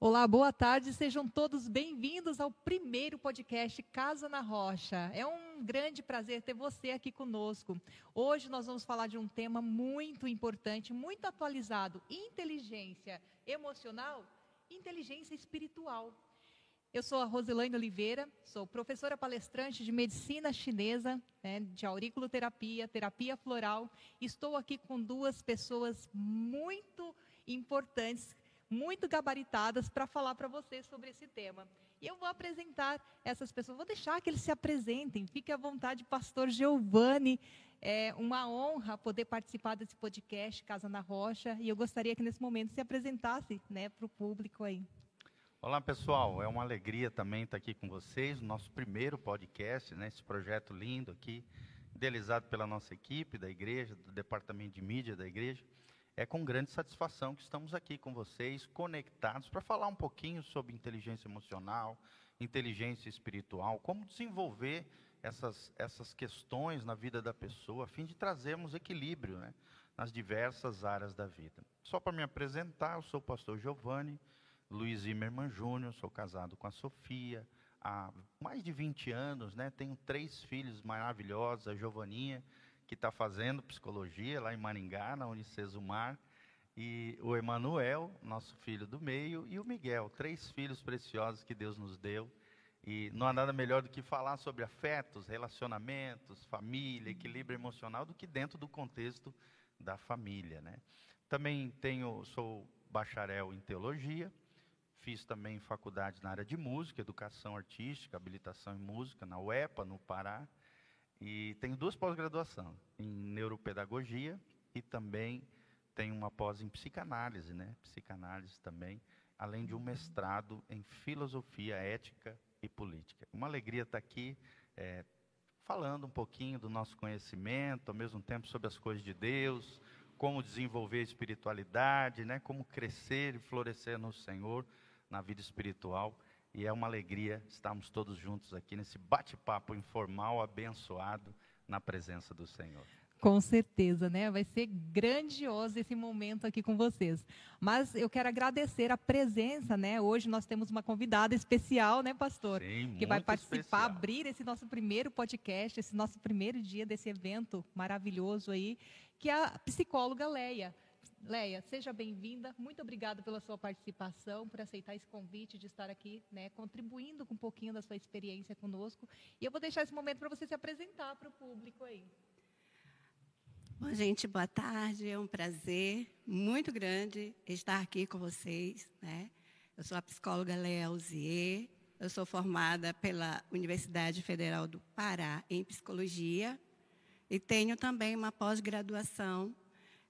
Olá, boa tarde, sejam todos bem-vindos ao primeiro podcast Casa na Rocha. É um grande prazer ter você aqui conosco. Hoje nós vamos falar de um tema muito importante, muito atualizado: inteligência emocional, inteligência espiritual. Eu sou a Roselaine Oliveira, sou professora palestrante de medicina chinesa, né, de auriculoterapia, terapia floral. Estou aqui com duas pessoas muito importantes muito gabaritadas para falar para vocês sobre esse tema. E eu vou apresentar essas pessoas, vou deixar que eles se apresentem. Fique à vontade, pastor Giovanni. É uma honra poder participar desse podcast Casa na Rocha. E eu gostaria que nesse momento se apresentasse né, para o público aí. Olá pessoal, é uma alegria também estar aqui com vocês, no nosso primeiro podcast, né, esse projeto lindo aqui, idealizado pela nossa equipe da igreja, do departamento de mídia da igreja. É com grande satisfação que estamos aqui com vocês, conectados, para falar um pouquinho sobre inteligência emocional, inteligência espiritual, como desenvolver essas, essas questões na vida da pessoa, a fim de trazermos equilíbrio né, nas diversas áreas da vida. Só para me apresentar, eu sou o pastor Giovanni Luiz Zimmermann Júnior, sou casado com a Sofia há mais de 20 anos, né, tenho três filhos maravilhosos, a Giovaninha, que está fazendo psicologia lá em Maringá, na Unicesumar, e o Emanuel, nosso filho do meio, e o Miguel, três filhos preciosos que Deus nos deu. E não há nada melhor do que falar sobre afetos, relacionamentos, família, equilíbrio emocional, do que dentro do contexto da família. Né? Também tenho, sou bacharel em teologia, fiz também faculdade na área de música, educação artística, habilitação em música, na UEPA, no Pará. E tenho duas pós-graduações, em neuropedagogia e também tenho uma pós em psicanálise, né? Psicanálise também, além de um mestrado em filosofia ética e política. Uma alegria estar aqui é, falando um pouquinho do nosso conhecimento, ao mesmo tempo sobre as coisas de Deus, como desenvolver a espiritualidade, né? Como crescer e florescer no Senhor na vida espiritual. E é uma alegria estarmos todos juntos aqui nesse bate-papo informal, abençoado, na presença do Senhor. Com certeza, né? Vai ser grandioso esse momento aqui com vocês. Mas eu quero agradecer a presença, né? Hoje nós temos uma convidada especial, né, pastor? Sim, que vai participar, especial. abrir esse nosso primeiro podcast, esse nosso primeiro dia desse evento maravilhoso aí, que é a psicóloga Leia. Leia, seja bem-vinda. Muito obrigada pela sua participação, por aceitar esse convite de estar aqui, né, contribuindo com um pouquinho da sua experiência conosco. E eu vou deixar esse momento para você se apresentar para o público aí. Bom, gente, boa tarde. É um prazer muito grande estar aqui com vocês. Né? Eu sou a psicóloga Leia Alzier. Eu sou formada pela Universidade Federal do Pará em Psicologia e tenho também uma pós-graduação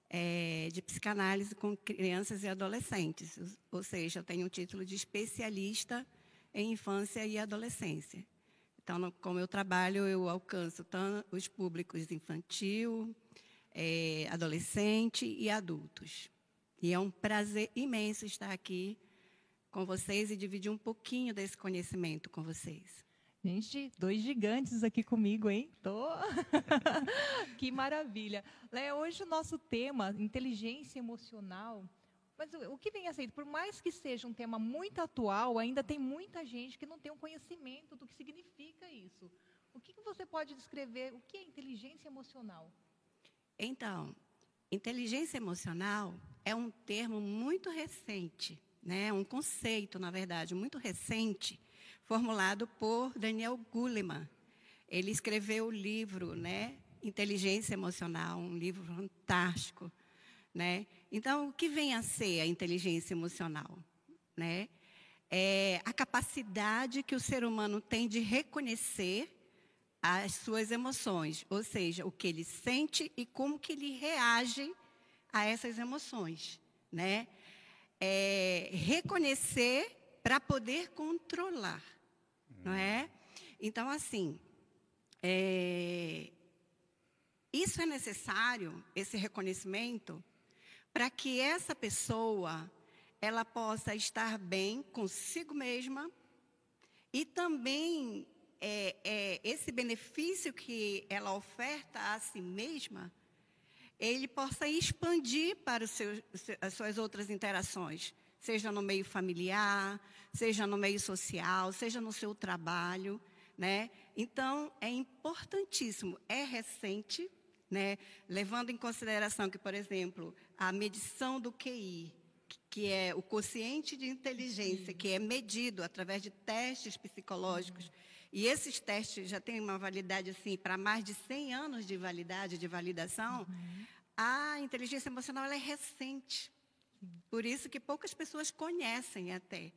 é, de psicanálise com crianças e adolescentes, ou seja, eu tenho o título de especialista em infância e adolescência. Então, como eu trabalho, eu alcanço os públicos infantil, é, adolescente e adultos. E é um prazer imenso estar aqui com vocês e dividir um pouquinho desse conhecimento com vocês. Gente, dois gigantes aqui comigo, hein? Tô... que maravilha. Léo, hoje o nosso tema, inteligência emocional. Mas o que vem a ser? Por mais que seja um tema muito atual, ainda tem muita gente que não tem um conhecimento do que significa isso. O que, que você pode descrever? O que é inteligência emocional? Então, inteligência emocional é um termo muito recente, né? um conceito, na verdade, muito recente formulado por Daniel Goleman. Ele escreveu o livro, né, Inteligência Emocional, um livro fantástico, né? Então, o que vem a ser a inteligência emocional, né? É a capacidade que o ser humano tem de reconhecer as suas emoções, ou seja, o que ele sente e como que ele reage a essas emoções, né? É reconhecer para poder controlar não é? Então, assim, é, isso é necessário, esse reconhecimento, para que essa pessoa ela possa estar bem consigo mesma e também é, é, esse benefício que ela oferta a si mesma, ele possa expandir para as suas outras interações, seja no meio familiar, seja no meio social, seja no seu trabalho, né? Então, é importantíssimo, é recente, né? Levando em consideração que, por exemplo, a medição do QI, que é o quociente de inteligência, que é medido através de testes psicológicos, uhum. e esses testes já têm uma validade assim para mais de 100 anos de validade, de validação, uhum. a inteligência emocional é recente. Por isso que poucas pessoas conhecem até,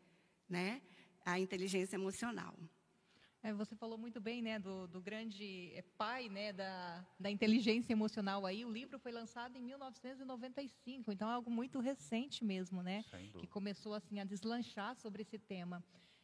né, a inteligência emocional. É, você falou muito bem, né, do, do grande é, pai, né, da, da inteligência emocional aí. O livro foi lançado em 1995, então é algo muito recente mesmo, né, que começou assim a deslanchar sobre esse tema.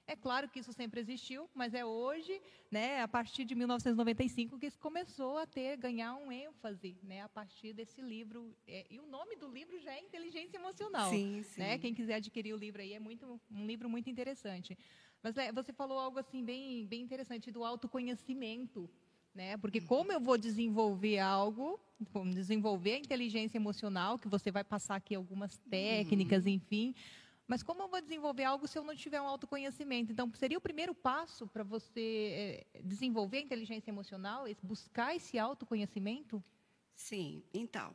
É claro que isso sempre existiu, mas é hoje, né, a partir de 1995, que isso começou a ter, ganhar um ênfase, né, a partir desse livro. É, e o nome do livro já é Inteligência Emocional. Sim, sim. Né? Quem quiser adquirir o livro aí é muito, um livro muito interessante. Mas é, você falou algo assim bem, bem interessante do autoconhecimento, né? Porque como eu vou desenvolver algo, desenvolver a inteligência emocional, que você vai passar aqui algumas técnicas, uhum. enfim. Mas como eu vou desenvolver algo se eu não tiver um autoconhecimento? Então, seria o primeiro passo para você é, desenvolver a inteligência emocional, buscar esse autoconhecimento? Sim. Então,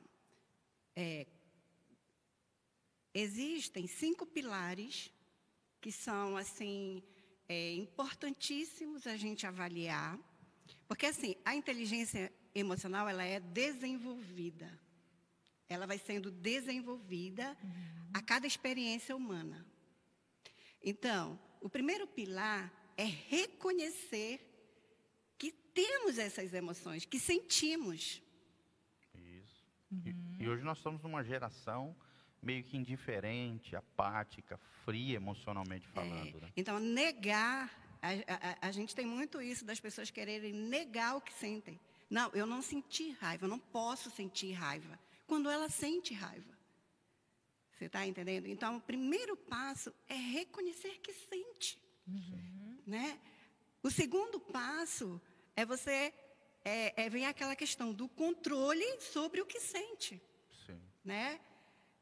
é, existem cinco pilares que são assim é, importantíssimos a gente avaliar, porque assim a inteligência emocional ela é desenvolvida, ela vai sendo desenvolvida uhum. a cada experiência humana. Então, o primeiro pilar é reconhecer que temos essas emoções, que sentimos. Isso. Uhum. E, e hoje nós estamos numa geração meio que indiferente, apática, fria emocionalmente falando. É, né? Então, negar, a, a, a, gente tem muito isso das pessoas quererem negar o que sentem. Não, eu não senti raiva, eu não posso sentir raiva. Quando ela sente raiva. Você está entendendo? Então, o primeiro passo é reconhecer que sente. Uhum. Né? O segundo passo é você. É, é, vem aquela questão do controle sobre o que sente. Sim. Né?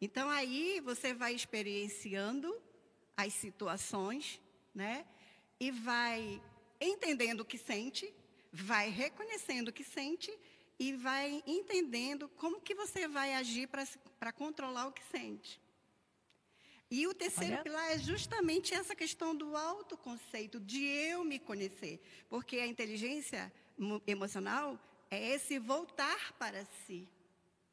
Então aí você vai experienciando as situações, né? E vai entendendo o que sente, vai reconhecendo o que sente e vai entendendo como que você vai agir para controlar o que sente. E o terceiro Olha. pilar é justamente essa questão do autoconceito, de eu me conhecer. Porque a inteligência emocional é esse voltar para si,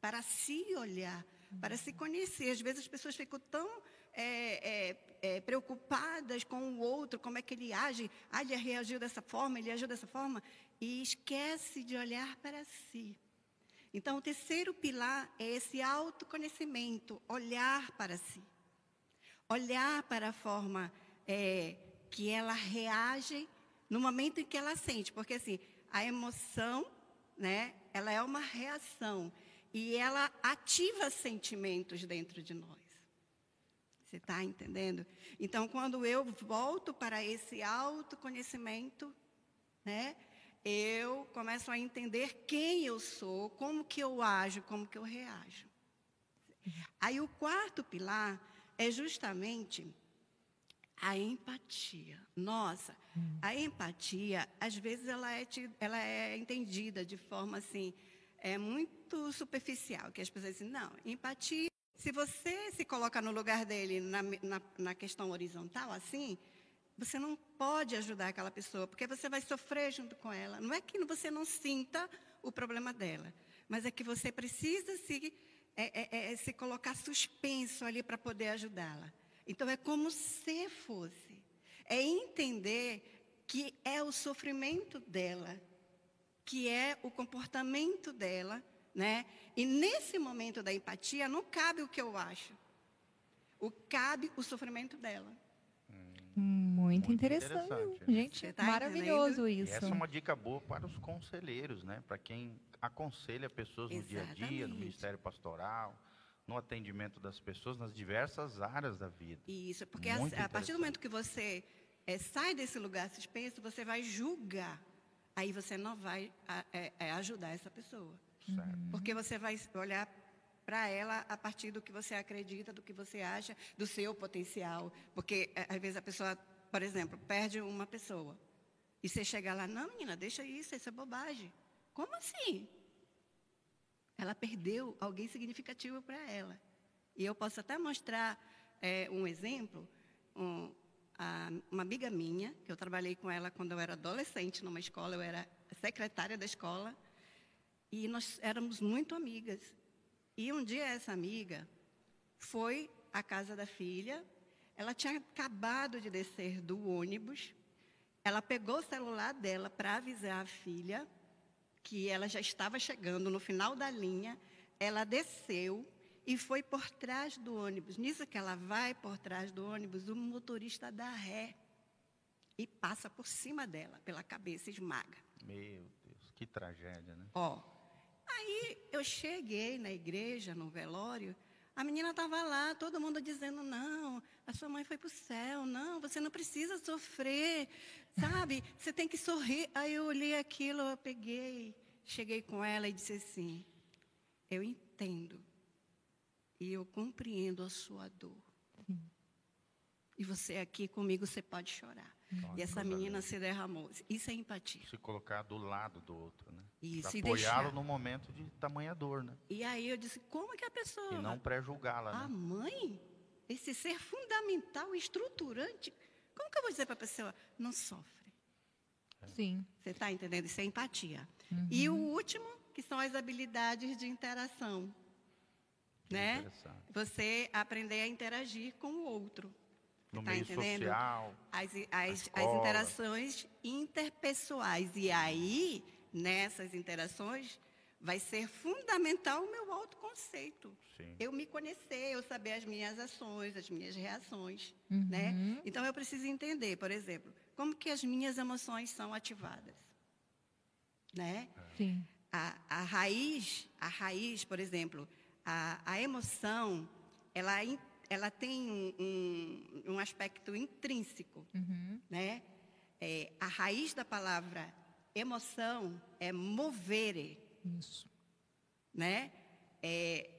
para se olhar, para se conhecer. Às vezes as pessoas ficam tão é, é, é, preocupadas com o outro, como é que ele age. Ah, ele reagiu dessa forma, ele agiu dessa forma, e esquece de olhar para si. Então, o terceiro pilar é esse autoconhecimento, olhar para si. Olhar para a forma é, que ela reage no momento em que ela sente. Porque, assim, a emoção, né, ela é uma reação. E ela ativa sentimentos dentro de nós. Você está entendendo? Então, quando eu volto para esse autoconhecimento, né, eu começo a entender quem eu sou, como que eu ajo, como que eu reajo. Aí o quarto pilar é justamente a empatia. Nossa, a empatia, às vezes, ela é, ela é entendida de forma assim, é muito superficial, que as pessoas dizem, não, empatia, se você se coloca no lugar dele na, na, na questão horizontal, assim, você não pode ajudar aquela pessoa, porque você vai sofrer junto com ela. Não é que você não sinta o problema dela, mas é que você precisa se, é, é, é, se colocar suspenso ali para poder ajudá-la. Então, é como se fosse. É entender que é o sofrimento dela que é o comportamento dela, né? E nesse momento da empatia não cabe o que eu acho. O cabe o sofrimento dela. Hum, muito, Muito interessante. interessante. Gente, tá maravilhoso entendendo? isso. E essa é uma dica boa para os conselheiros, né? Para quem aconselha pessoas no Exatamente. dia a dia, no ministério pastoral, no atendimento das pessoas nas diversas áreas da vida. Isso, porque a, a, partir do momento que você é, sai desse lugar suspenso, você vai julgar aí você não vai é, é, ajudar essa pessoa. Certo. Porque você vai olhar para ela a partir do que você acredita, do que você acha, do seu potencial. Porque às vezes a pessoa, por exemplo, perde uma pessoa. E você chega lá, não, menina, deixa isso, isso é bobagem. Como assim? Ela perdeu alguém significativo para ela. E eu posso até mostrar é, um exemplo. Um, a, uma amiga minha, que eu trabalhei com ela quando eu era adolescente numa escola, eu era secretária da escola, e nós éramos muito amigas. E um dia essa amiga foi à casa da filha, ela tinha acabado de descer do ônibus, ela pegou o celular dela para avisar a filha que ela já estava chegando no final da linha, ela desceu e foi por trás do ônibus. Nisso que ela vai por trás do ônibus, o motorista dá ré e passa por cima dela, pela cabeça, esmaga. Meu Deus, que tragédia, né? Ó, aí eu cheguei na igreja, no velório, a menina estava lá, todo mundo dizendo: não, a sua mãe foi para o céu, não, você não precisa sofrer, sabe? Você tem que sorrir. Aí eu olhei aquilo, eu peguei, cheguei com ela e disse assim: eu entendo e eu compreendo a sua dor. E você aqui comigo, você pode chorar. Nossa, e essa menina se derramou. Isso é empatia. Se colocar do lado do outro, né? Isso, e apoiá-lo no momento de tamanha dor, né? E aí eu disse, como que a pessoa... E não pré-julgá-la, A né? mãe, esse ser fundamental, estruturante, como que eu vou dizer para a pessoa? Não sofre. Sim. Você está entendendo? Isso é empatia. E o último, que são as habilidades de interação. Que né? Você aprender a interagir com o outro. No tá meio entendendo? social, As, as, as interações interpessoais. E aí, nessas interações, vai ser fundamental o meu autoconceito. sim. Eu me conhecer, eu saber as minhas ações, as minhas reações, Uhum. né? Então eu preciso entender, por exemplo, como que as minhas emoções são ativadas, né? Sim. A, a raiz, a raiz, por exemplo, a, a emoção, ela, ela tem um, um, um aspecto intrínseco, Uhum. né? É, a raiz da palavra emoção é movere, Isso. né? É,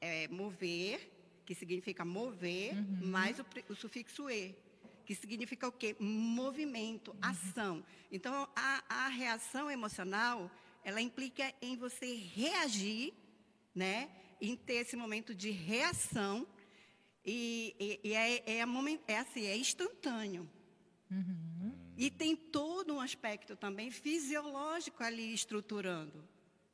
é mover, que significa mover, mais o, o sufixo e, que significa o quê? Movimento, ação. Então, a, a reação emocional, ela implica em você reagir, né? Em ter esse momento de reação e, e- e é, é, é assim, é instantâneo. E tem todo um aspecto também fisiológico ali estruturando.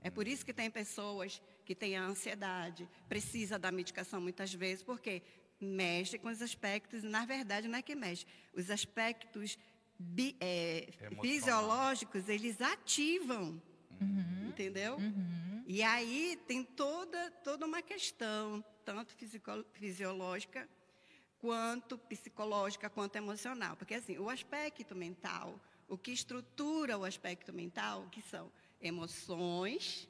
É por isso que tem pessoas que têm a ansiedade, precisa da medicação muitas vezes, porque mexe com os aspectos, na verdade não é que mexe, os aspectos bi- é, fisiológicos, eles ativam, entendeu? E aí tem toda, toda uma questão, tanto fisico- fisiológica, quanto psicológica, quanto emocional. Porque, assim, o aspecto mental, o que estrutura o aspecto mental, que são emoções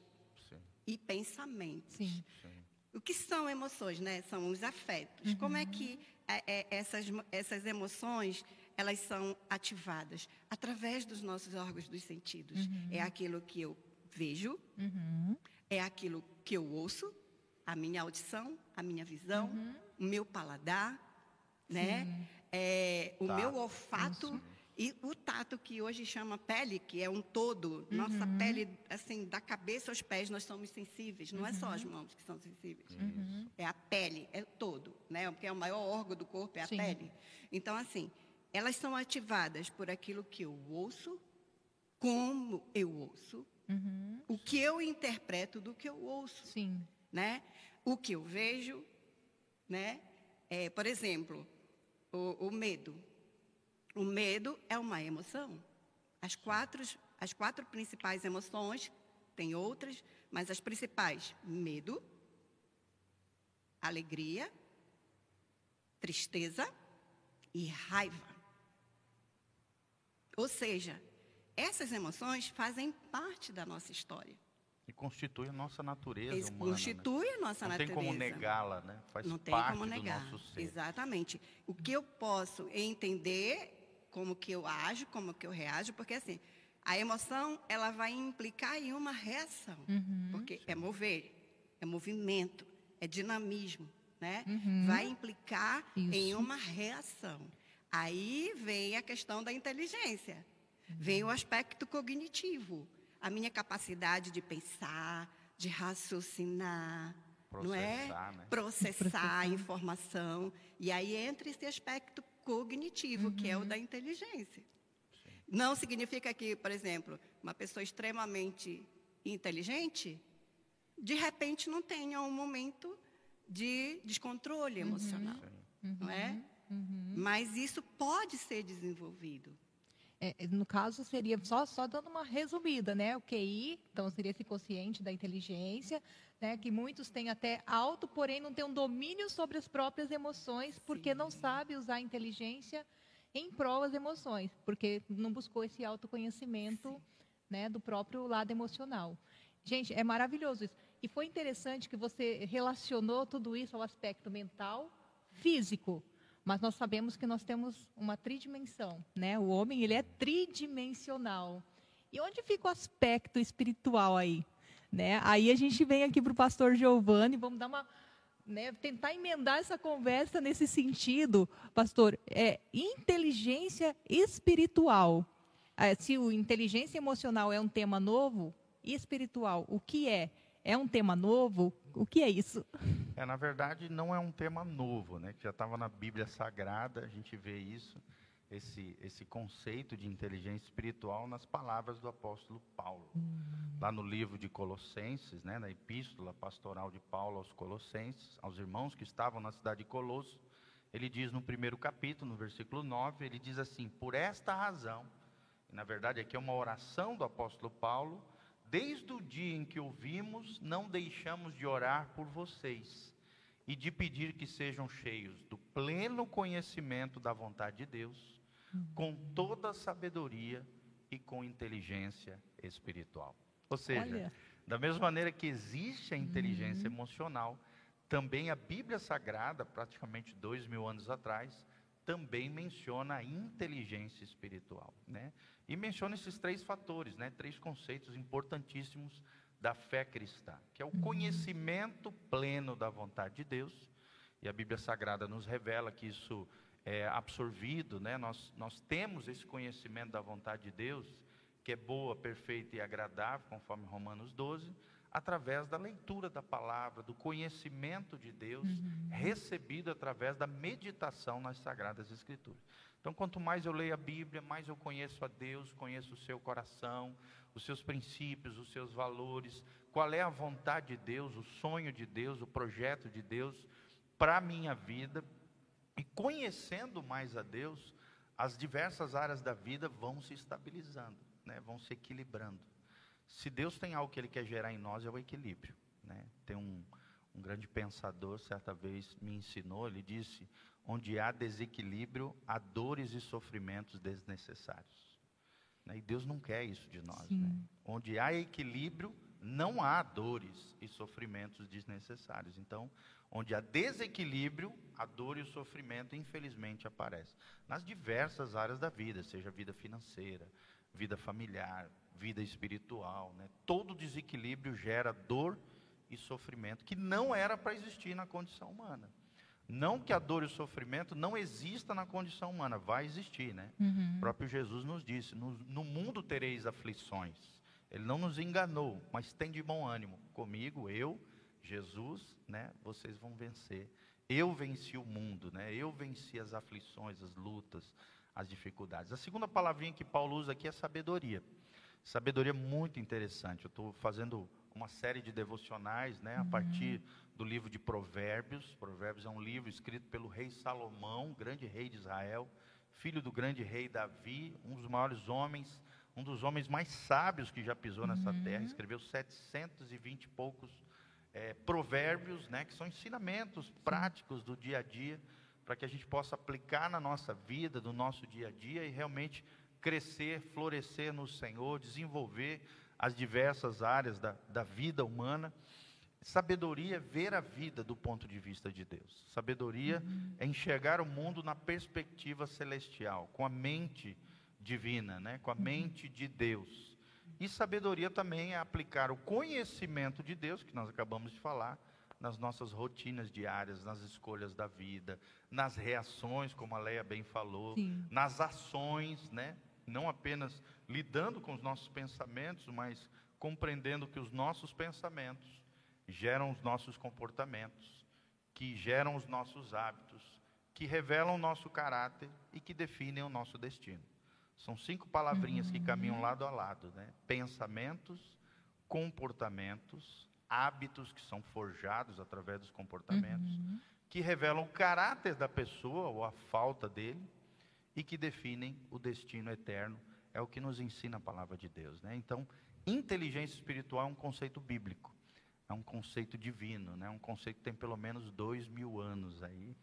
Sim, e pensamentos. Sim. sim. O que são emoções, né? São os afetos. Como é que é, é, essas, essas emoções, elas são ativadas? Através dos nossos órgãos dos sentidos. É aquilo que eu vejo, Uhum. é aquilo que eu ouço, a minha audição, a minha visão, o meu paladar, né? É, o Tato. meu olfato e o tato que hoje chama pele, que é um todo. Nossa pele, assim, da cabeça aos pés, nós somos sensíveis. Não é só as mãos que são sensíveis. É a pele, é todo, né? Porque é o maior órgão do corpo, é a Sim. pele. Então, assim, elas são ativadas por aquilo que eu ouço, como eu ouço, Uhum. o que eu interpreto do que eu ouço, Sim. né? O que eu vejo, né? É, por exemplo, o, o medo. O medo é uma emoção. As quatro, as quatro principais emoções, tem outras, mas as principais: medo, alegria, tristeza e raiva. Ou seja, essas emoções fazem parte da nossa história. E constitui a nossa natureza Eles humana. né? constituem a nossa Não natureza. tem como negá-la, né? Faz Não tem parte como do negar. nosso ser. Exatamente. O que eu posso entender como que eu ajo, como que eu reajo, porque assim, a emoção ela vai implicar em uma reação, Uhum. porque é mover, é movimento, é dinamismo, né? Uhum. Vai implicar em Isso. uma reação. Aí vem a questão da inteligência. Vem o aspecto cognitivo, a minha capacidade de pensar, de raciocinar, não é? Processar, né? Processar, Processar. a informação. E aí entra esse aspecto cognitivo, que é o da inteligência. Não significa que, por exemplo, uma pessoa extremamente inteligente, de repente não tenha um momento de descontrole emocional, não é? Mas isso pode ser desenvolvido. É, no caso, seria só, só dando uma resumida, né? O QI, então seria esse consciente da inteligência, né? Que muitos têm até alto, porém não têm um domínio sobre as próprias emoções, porque não sabe usar a inteligência em prol das emoções, porque não buscou esse autoconhecimento, né? Do próprio lado emocional. Gente, é maravilhoso isso. E foi interessante que você relacionou tudo isso ao aspecto mental, físico. Mas nós sabemos que nós temos uma tridimensão, né? O homem, ele é tridimensional. E onde fica o aspecto espiritual aí? Né? Aí a gente vem aqui para o pastor Giovanni, vamos dar uma, né, tentar emendar essa conversa nesse sentido, pastor. É inteligência espiritual. É, se o inteligência emocional é um tema novo, e espiritual, o que é? É um tema novo? O que é isso? É, na verdade, não é um tema novo, né? Que já estava na Bíblia Sagrada, a gente vê isso, esse, esse conceito de inteligência espiritual nas palavras do apóstolo Paulo. Lá no livro de Colossenses, né, na epístola pastoral de Paulo aos Colossenses, aos irmãos que estavam na cidade de Colosso, ele diz no primeiro capítulo, no versículo 9, ele diz assim: Por esta razão, e na verdade aqui é uma oração do apóstolo Paulo, desde o dia em que ouvimos, não deixamos de orar por vocês e de pedir que sejam cheios do pleno conhecimento da vontade de Deus, com toda a sabedoria e com inteligência espiritual. Ou seja, Olha. da mesma maneira que existe a inteligência emocional, também a Bíblia Sagrada, praticamente dois mil anos atrás, também menciona a inteligência espiritual, né? E menciona esses três fatores, né? Três conceitos importantíssimos da fé cristã, que é o conhecimento pleno da vontade de Deus, e a Bíblia Sagrada nos revela que isso é absorvido, né? Nós nós temos esse conhecimento da vontade de Deus, que é boa, perfeita e agradável, conforme Romanos 12, através da leitura da palavra, do conhecimento de Deus, recebido através da meditação nas Sagradas Escrituras. Então, quanto mais eu leio a Bíblia, mais eu conheço a Deus, conheço o seu coração, os seus princípios, os seus valores, qual é a vontade de Deus, o sonho de Deus, o projeto de Deus para a minha vida. E conhecendo mais a Deus, as diversas áreas da vida vão se estabilizando, né? vão se equilibrando. Se Deus tem algo que Ele quer gerar em nós, é o equilíbrio. Né? Tem um, um grande pensador, certa vez me ensinou, ele disse: onde há desequilíbrio, há dores e sofrimentos desnecessários. Né? E Deus não quer isso de nós. Né? Onde há equilíbrio, não há dores e sofrimentos desnecessários. Então, onde há desequilíbrio, a dor e o sofrimento, infelizmente, aparecem. Nas diversas áreas da vida, seja vida financeira, vida familiar, vida espiritual. Né? Todo desequilíbrio gera dor e sofrimento, que não era para existir na condição humana. Não que a dor e o sofrimento não exista na condição humana, vai existir, né? O próprio Jesus nos disse: no, no mundo tereis aflições. Ele não nos enganou, mas tem de bom ânimo. Comigo, eu, Jesus, né? Vocês vão vencer. Eu venci o mundo, né? Eu venci as aflições, as lutas, as dificuldades. A segunda palavrinha que Paulo usa aqui é sabedoria. Sabedoria é muito interessante. Eu estou fazendo uma série de devocionais, né, a partir do livro de Provérbios. Provérbios é um livro escrito pelo rei Salomão, grande rei de Israel, filho do grande rei Davi, um dos maiores homens, um dos homens mais sábios que já pisou nessa terra. Escreveu 720 e poucos eh, provérbios, né, que são ensinamentos práticos do dia a dia, para que a gente possa aplicar na nossa vida, no nosso dia a dia e realmente crescer, florescer no Senhor, desenvolver as diversas áreas da, da vida humana. Sabedoria é ver a vida do ponto de vista de Deus. Sabedoria é enxergar o mundo na perspectiva celestial, com a mente divina, né? com a mente de Deus. E sabedoria também é aplicar o conhecimento de Deus, que nós acabamos de falar, nas nossas rotinas diárias, nas escolhas da vida, nas reações, como a Leia bem falou, Sim. nas ações, né? Não apenas lidando com os nossos pensamentos, mas compreendendo que os nossos pensamentos geram os nossos comportamentos, que geram os nossos hábitos, que revelam o nosso caráter e que definem o nosso destino. São cinco palavrinhas que caminham lado a lado, né? Pensamentos, comportamentos, hábitos que são forjados através dos comportamentos, que revelam o caráter da pessoa ou a falta dele e que definem o destino eterno. É o que nos ensina a palavra de Deus, né? Então, inteligência espiritual é um conceito bíblico, é um conceito divino, né? Um conceito que tem pelo menos dois mil anos aí.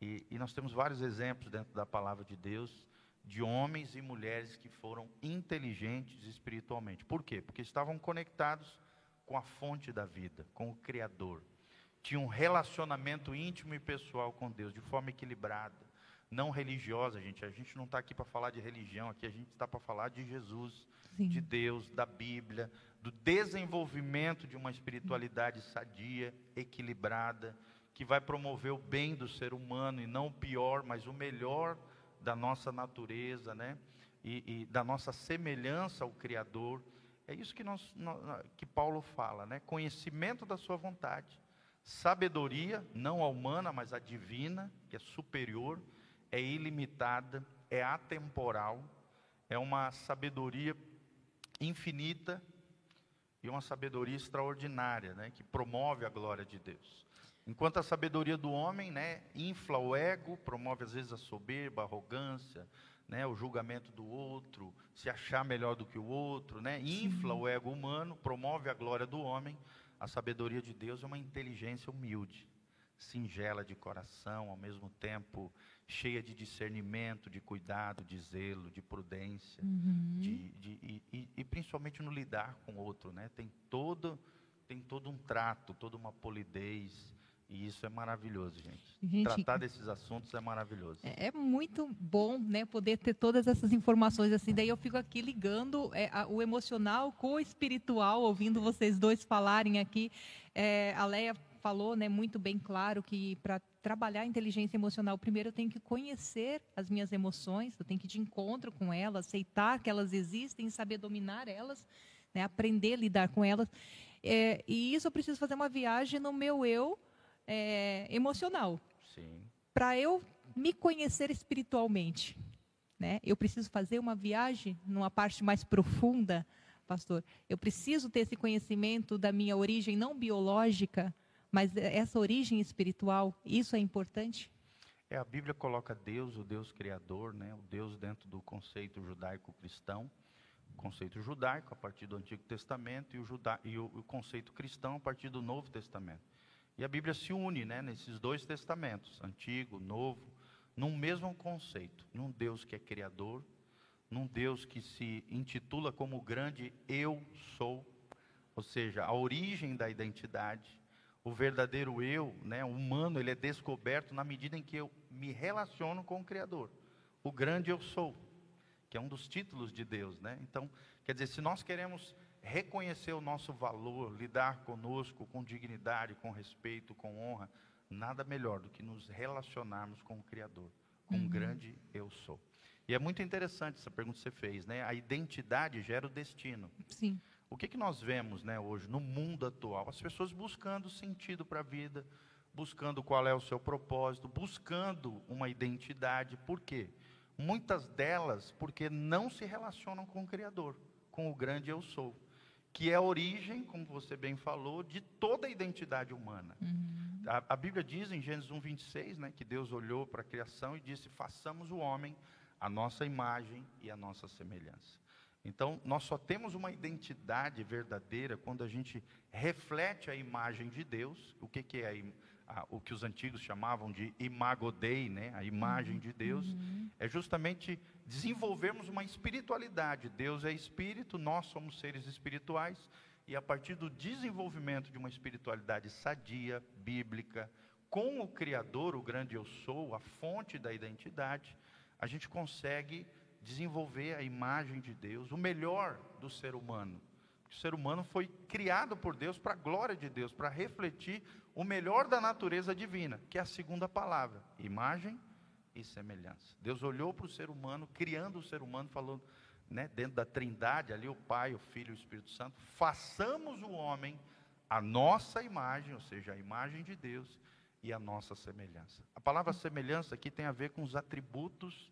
E, e nós temos vários exemplos dentro da palavra de Deus de homens e mulheres que foram inteligentes espiritualmente. Por quê? Porque estavam conectados com a fonte da vida, com o Criador. Tinham um relacionamento íntimo e pessoal com Deus, de forma equilibrada, não religiosa, gente. A gente não está aqui para falar de religião, aqui a gente está para falar de Jesus, Sim. de Deus, da Bíblia, do desenvolvimento de uma espiritualidade sadia, equilibrada, que vai promover o bem do ser humano e não o pior, mas o melhor da nossa natureza, né? E, e da nossa semelhança ao Criador. É isso que, nós, que Paulo fala, né? Conhecimento da sua vontade, sabedoria, não a humana, mas a divina, que é superior, é ilimitada, é atemporal, é uma sabedoria infinita e uma sabedoria extraordinária, né? Que promove a glória de Deus. Enquanto a sabedoria do homem, né, infla o ego, promove às vezes a soberba, a arrogância, né, o julgamento do outro, se achar melhor do que o outro, né, infla o ego humano, promove a glória do homem. A sabedoria de Deus é uma inteligência humilde, singela de coração, ao mesmo tempo cheia de discernimento, de cuidado, de zelo, de prudência, de, de, e, e, e principalmente no lidar com o outro, né? Tem todo tem todo um trato, toda uma polidez, e isso é maravilhoso, gente. Gente, Tratar desses assuntos é maravilhoso. É é muito bom, né, poder ter todas essas informações assim. Daí eu fico aqui ligando é, a- o emocional com o espiritual, ouvindo vocês dois falarem aqui. É, a Leia falou, né, muito bem claro que para trabalhar a inteligência emocional, primeiro eu tenho que conhecer as minhas emoções, eu tenho que ir de encontro com elas, aceitar que elas existem, saber dominar elas, né, aprender a lidar com elas. É, e isso eu preciso fazer uma viagem no meu eu é, emocional para eu me conhecer espiritualmente, né? Eu preciso fazer uma viagem numa parte mais profunda, pastor. Eu preciso ter esse conhecimento da minha origem não biológica, mas essa origem espiritual. Isso é importante? É, a Bíblia coloca Deus, o Deus criador, né, o Deus dentro do conceito judaico-cristão, conceito judaico a partir do Antigo Testamento e o, juda, e o, o conceito cristão a partir do Novo Testamento. E a Bíblia se une né, nesses dois testamentos, Antigo, Novo, num mesmo conceito, num Deus que é criador, num Deus que se intitula como o grande eu sou, ou seja, a origem da identidade, o verdadeiro eu, né, humano, ele é descoberto na medida em que eu me relaciono com o Criador. O grande eu sou, que é um dos títulos de Deus, né? Então, quer dizer, se nós queremos reconhecer o nosso valor, lidar conosco com dignidade, com respeito, com honra, nada melhor do que nos relacionarmos com o Criador, com o grande eu sou. E é muito interessante essa pergunta que você fez, né? A identidade gera o destino. Sim. O que, que nós vemos né, hoje no mundo atual? As pessoas buscando sentido para a vida, buscando qual é o seu propósito, buscando uma identidade. Por quê? Muitas delas porque não se relacionam com o Criador, com o grande eu sou, que é a origem, como você bem falou, de toda a identidade humana. A, a Bíblia diz em Gênesis 1, 26, né, que Deus olhou para a criação e disse: façamos o homem a nossa imagem e a nossa semelhança. Então, nós só temos uma identidade verdadeira quando a gente reflete a imagem de Deus. O que, que é a a- o que os antigos chamavam de imago Dei, né? a imagem de Deus? É justamente desenvolvermos uma espiritualidade. Deus é espírito, nós somos seres espirituais. E a partir do desenvolvimento de uma espiritualidade sadia, bíblica, com o Criador, o grande eu sou, a fonte da identidade, a gente consegue desenvolver a imagem de Deus, o melhor do ser humano, O ser humano foi criado por Deus para a glória de Deus, para refletir o melhor da natureza divina, que é a segunda palavra, imagem e semelhança. Deus olhou para o ser humano, criando o ser humano, falou, né, dentro da trindade, ali o Pai, o Filho e o Espírito Santo, façamos o homem a nossa imagem, ou seja, a imagem de Deus e a nossa semelhança. A palavra semelhança aqui tem a ver com os atributos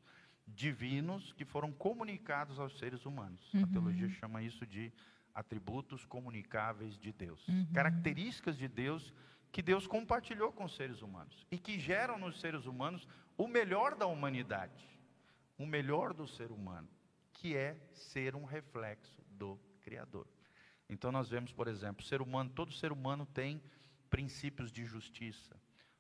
divinos que foram comunicados aos seres humanos. Uhum. A teologia chama isso de atributos comunicáveis de Deus. Uhum. Características de Deus que Deus compartilhou com os seres humanos e que geram nos seres humanos o melhor da humanidade, o melhor do ser humano, que é ser um reflexo do Criador. Então nós vemos, por exemplo, ser humano, todo ser humano tem princípios de justiça.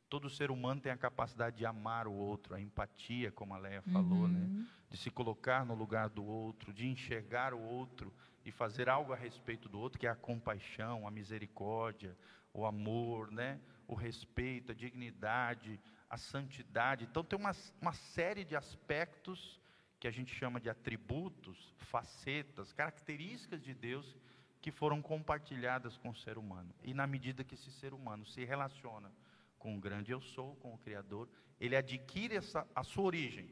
Todo ser humano tem a capacidade de amar o outro, a empatia, como a Leia falou, né? uhum. né? de se colocar no lugar do outro, de enxergar o outro e fazer algo a respeito do outro, que é a compaixão, a misericórdia, o amor, né? o respeito, a dignidade, a santidade. Então, tem uma, uma série de aspectos que a gente chama de atributos, facetas, características de Deus que foram compartilhadas com o ser humano. E na medida que esse ser humano se relaciona com o grande eu sou, com o Criador, ele adquire essa, a sua origem,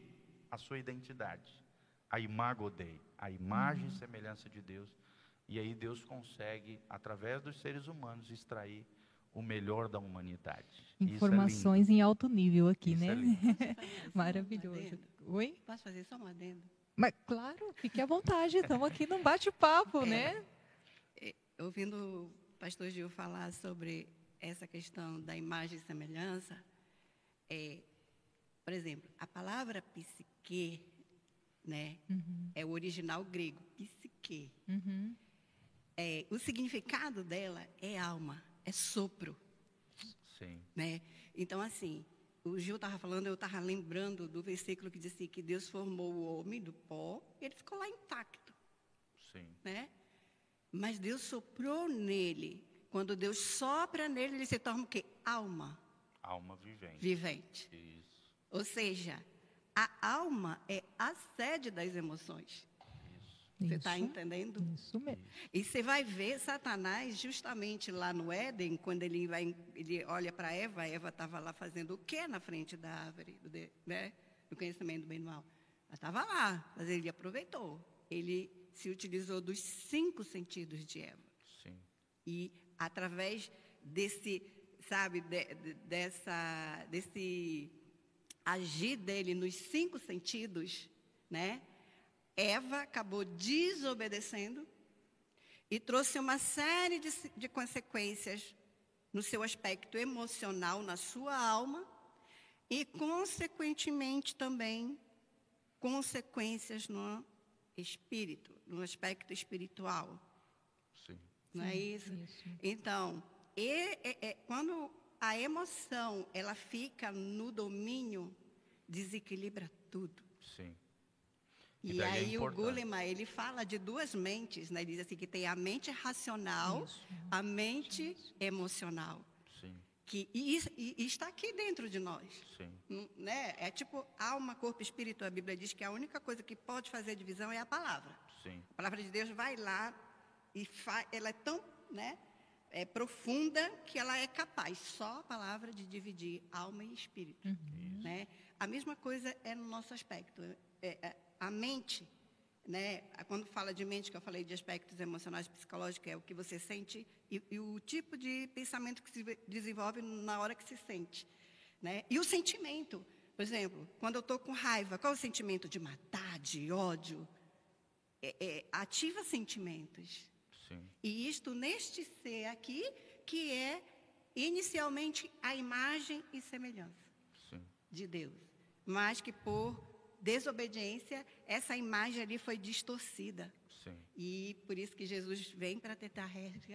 a sua identidade, a imago Dei, a imagem uhum. e semelhança de Deus. E aí Deus consegue, através dos seres humanos, extrair o melhor da humanidade. É Informações é em alto nível aqui, Isso né? É Maravilhoso. Oi? Posso fazer só um adendo? Mas, claro, fique à vontade. Estamos aqui num bate-papo, é, né? É, ouvindo o pastor Gil falar sobre essa questão da imagem e semelhança, é, por exemplo, a palavra psique, né, uhum. é o original grego, psique. Uhum. É, o significado dela é alma, é sopro. Sim. Né? Então, assim, o Gil estava falando, eu estava lembrando do versículo que disse que Deus formou o homem do pó e ele ficou lá intacto. Sim. Né? Mas Deus soprou nele quando Deus sopra nele, ele se torna o quê? Alma. Alma vivente. Vivente. Isso. Ou seja, a alma é a sede das emoções. Isso. Você está entendendo? Isso mesmo. E você vai ver Satanás justamente lá no Éden, quando ele, vai, ele olha para Eva, Eva estava lá fazendo o quê na frente da árvore do, né, do conhecimento do bem e do mal? Ela estava lá, mas ele aproveitou. Ele se utilizou dos cinco sentidos de Eva. Sim. E através desse, sabe, de, de, dessa, desse agir dele nos cinco sentidos, né? Eva acabou desobedecendo e trouxe uma série de, de consequências no seu aspecto emocional, na sua alma, e, consequentemente, também consequências no espírito, no aspecto espiritual. Não é isso? isso. Então, e, e, e, quando a emoção ela fica no domínio, desequilibra tudo. Sim. E, e é aí é o Goleman, ele fala de duas mentes, né? Ele diz assim que tem a mente racional, isso. a mente isso. emocional. Sim. Que, e, e, está aqui dentro de nós. Sim. Hum, né? É tipo alma, corpo, espírito. A Bíblia diz que a única coisa que pode fazer a divisão é a palavra. Sim. A palavra de Deus vai lá e ela é tão né, é, profunda que ela é capaz, só a palavra, de dividir alma e espírito. Uhum. Né? A mesma coisa é no nosso aspecto. É, é, a mente, né, quando fala de mente, que eu falei de aspectos emocionais e psicológicos, é o que você sente e, e, o tipo de pensamento que se desenvolve na hora que se sente. Né? E o sentimento. Por exemplo, quando eu estou com raiva, qual é o sentimento de matar, de ódio? É, é, ativa sentimentos. Sim. E isto neste ser aqui, que é inicialmente a imagem e semelhança Sim. de Deus. Mas que por desobediência, essa imagem ali foi distorcida. Sim. E por isso que Jesus vem para tentar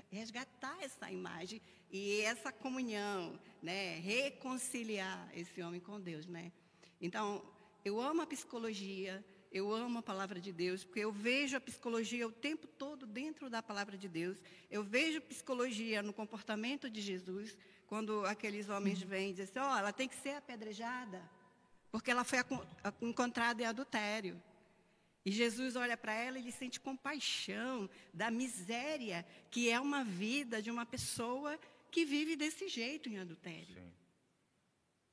resgatar essa imagem e essa comunhão, né? reconciliar esse homem com Deus. Né? Então, eu amo a psicologia, eu amo a palavra de Deus, porque eu vejo a psicologia o tempo todo dentro da palavra de Deus. Eu vejo psicologia no comportamento de Jesus, quando aqueles homens vêm e dizem assim, ó, oh, ela tem que ser apedrejada, porque ela foi encontrada em adultério. E Jesus olha para ela e ele sente compaixão da miséria que é uma vida de uma pessoa que vive desse jeito em adultério. Sim.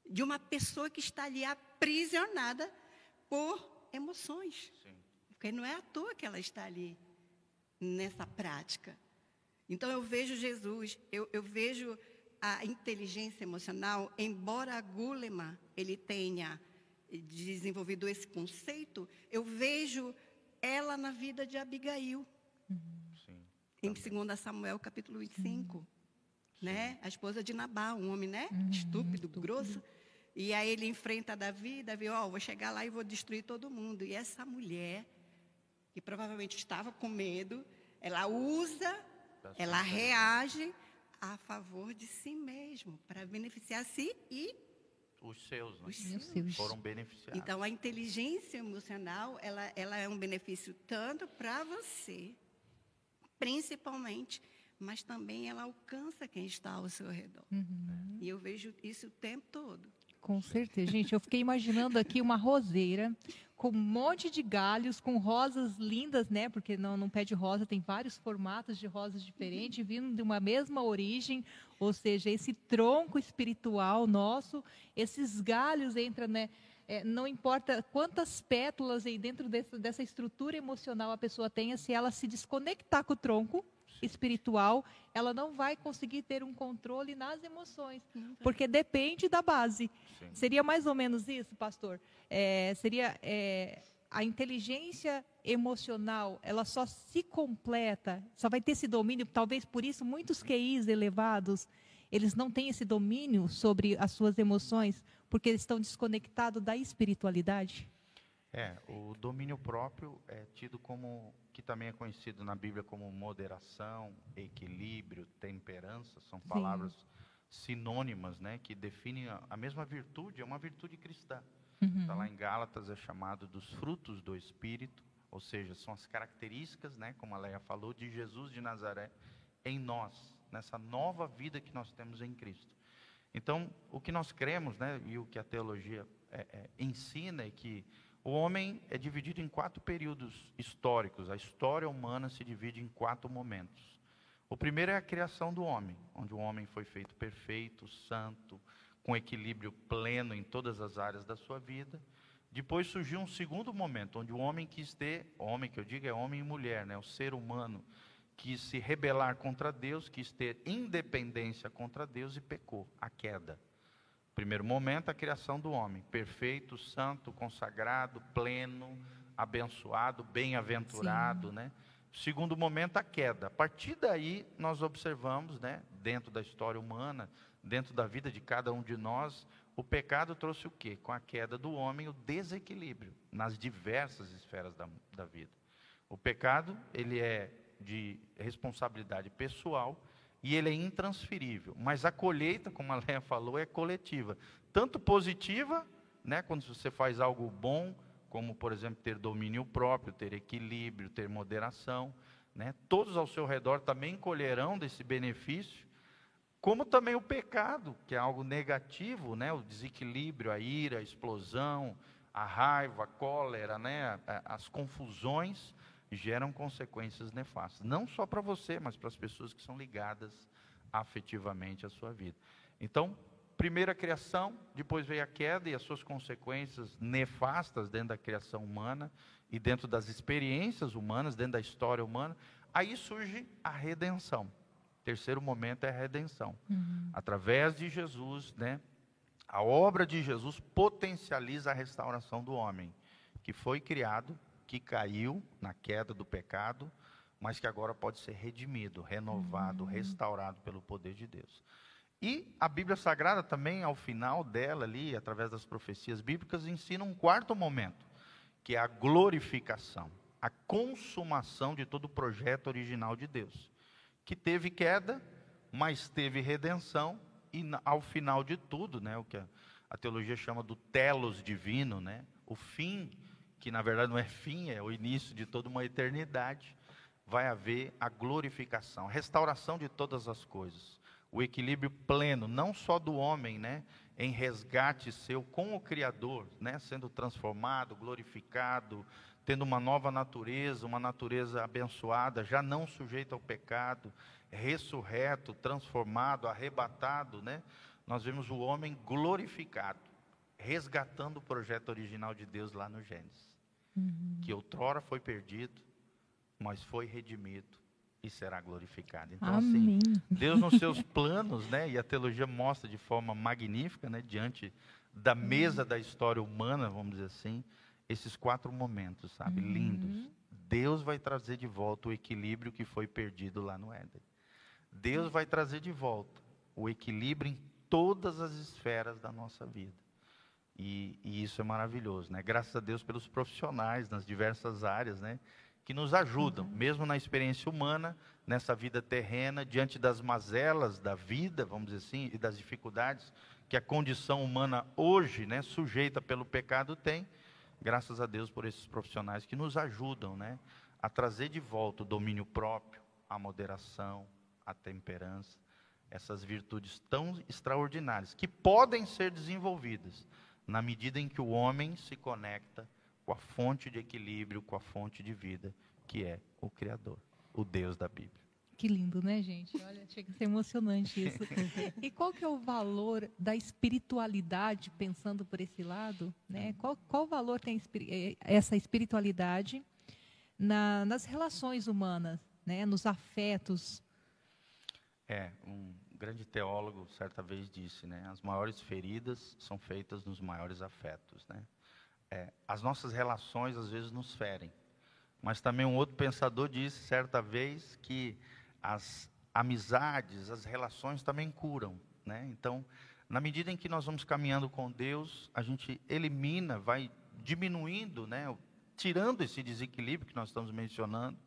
De uma pessoa que está ali aprisionada por emoções. Sim. Porque não é à toa que ela está ali nessa prática. Então eu vejo Jesus, eu, eu vejo a inteligência emocional, embora Gulema ele tenha desenvolvido esse conceito, eu vejo ela na vida de Abigail, Sim. em 2 Samuel capítulo 25. Né? A esposa de Nabal, um homem, né? estúpido, grosso. E aí ele enfrenta Davi, Davi, ó, vou chegar lá e vou destruir todo mundo. E essa mulher, que provavelmente estava com medo, ela usa, ela reage a favor de si mesmo, para beneficiar si e Os seus, né? os seus. Foram beneficiados. Então, a inteligência emocional, ela, ela é um benefício tanto para você, principalmente, mas também ela alcança quem está ao seu redor. Uhum. E eu vejo isso o tempo todo. Com certeza. Gente, eu fiquei imaginando aqui uma roseira com um monte de galhos, com rosas lindas, né? Porque não, num pé de rosa tem vários formatos de rosas diferentes, vindo de uma mesma origem. Ou seja, esse tronco espiritual nosso, esses galhos entram, né? É, não importa quantas pétalas aí dentro dessa estrutura emocional a pessoa tenha, se ela se desconectar com o tronco espiritual, ela não vai conseguir ter um controle nas emoções, porque depende da base. Sim. Seria mais ou menos isso, pastor? É, seria é, a inteligência emocional, ela só se completa, só vai ter esse domínio, talvez por isso muitos QIs elevados, eles não têm esse domínio sobre as suas emoções, porque eles estão desconectados da espiritualidade. É, o domínio próprio é tido como, que também é conhecido na Bíblia como moderação, equilíbrio, temperança, são Sim. palavras sinônimas, né, que definem a, a mesma virtude, é uma virtude cristã. Uhum. Está lá em Gálatas, é chamado dos frutos do Espírito, ou seja, são as características, né, como a Leia falou, de Jesus de Nazaré em nós, nessa nova vida que nós temos em Cristo. Então, o que nós cremos, né, e o que a teologia é, é, ensina é que o homem é dividido em quatro períodos históricos. A história humana se divide em quatro momentos. O primeiro é a criação do homem, onde o homem foi feito perfeito, santo, com equilíbrio pleno em todas as áreas da sua vida. Depois surgiu um segundo momento, onde o homem quis ter, homem que eu digo é homem e mulher, né, o ser humano, quis se rebelar contra Deus, quis ter independência contra Deus e pecou, a queda. Primeiro momento, a criação do homem, perfeito, santo, consagrado, pleno, abençoado, bem-aventurado, né? Segundo momento, a queda. A partir daí, nós observamos, né, dentro da história humana, dentro da vida de cada um de nós, o pecado trouxe o quê? Com a queda do homem, o desequilíbrio nas diversas esferas da, da vida. O pecado, ele é de responsabilidade pessoal e ele é intransferível. Mas a colheita, como a Leia falou, é coletiva. Tanto positiva, né, quando você faz algo bom, como, por exemplo, ter domínio próprio, ter equilíbrio, ter moderação. Né, todos ao seu redor também colherão desse benefício, como também o pecado, que é algo negativo, né, o desequilíbrio, a ira, a explosão, a raiva, a cólera, né, as confusões geram consequências nefastas, não só para você, mas para as pessoas que são ligadas afetivamente à sua vida. Então, primeira criação, depois veio a queda e as suas consequências nefastas dentro da criação humana e dentro das experiências humanas, dentro da história humana. Aí surge a redenção. Terceiro momento é a redenção. Através de Jesus, né? A obra de Jesus potencializa a restauração do homem, que foi criado, que caiu na queda do pecado, mas que agora pode ser redimido, renovado, restaurado pelo poder de Deus. E a Bíblia Sagrada também, ao final dela ali, através das profecias bíblicas, ensina um quarto momento, que é a glorificação, a consumação de todo o projeto original de Deus, que teve queda, mas teve redenção e ao final de tudo, né, o que a, a teologia chama do telos divino, né, o fim, que na verdade não é fim, é o início de toda uma eternidade, vai haver a glorificação, a restauração de todas as coisas, o equilíbrio pleno, não só do homem, né, em resgate seu com o Criador, né, sendo transformado, glorificado, tendo uma nova natureza, uma natureza abençoada, já não sujeita ao pecado, ressurreto, transformado, arrebatado, né? Nós vemos o homem glorificado, resgatando o projeto original de Deus lá no Gênesis, uhum. que outrora foi perdido, mas foi redimido e será glorificado. Então, assim, Amém. assim, Deus nos seus planos, né? E a teologia mostra de forma magnífica, né? Diante da mesa da história humana, vamos dizer assim, esses quatro momentos, sabe, uhum. lindos. Deus vai trazer de volta o equilíbrio que foi perdido lá no Éden. Deus vai trazer de volta o equilíbrio em todas as esferas da nossa vida. E, e, isso é maravilhoso, né? Graças a Deus pelos profissionais nas diversas áreas, né? Que nos ajudam, uhum. mesmo na experiência humana, nessa vida terrena, diante das mazelas da vida, vamos dizer assim, e das dificuldades que a condição humana hoje, né, sujeita pelo pecado tem. Graças a Deus por esses profissionais que nos ajudam, né, a trazer de volta o domínio próprio, a moderação, a temperança, essas virtudes tão extraordinárias que podem ser desenvolvidas na medida em que o homem se conecta com a fonte de equilíbrio, com a fonte de vida, que é o Criador, o Deus da Bíblia. Que lindo, né, gente? Olha, chega a ser emocionante isso. e qual que é o valor da espiritualidade, pensando por esse lado? Né? Qual, qual valor tem eh, essa espiritualidade na, nas relações humanas, né? nos afetos, é, um grande teólogo certa vez disse, né? As maiores feridas são feitas nos maiores afetos, né? É, as nossas relações às vezes nos ferem, mas também um outro pensador disse certa vez que as amizades, as relações também curam, né? Então, na medida em que nós vamos caminhando com Deus, a gente elimina, vai diminuindo, né? Tirando esse desequilíbrio que nós estamos mencionando,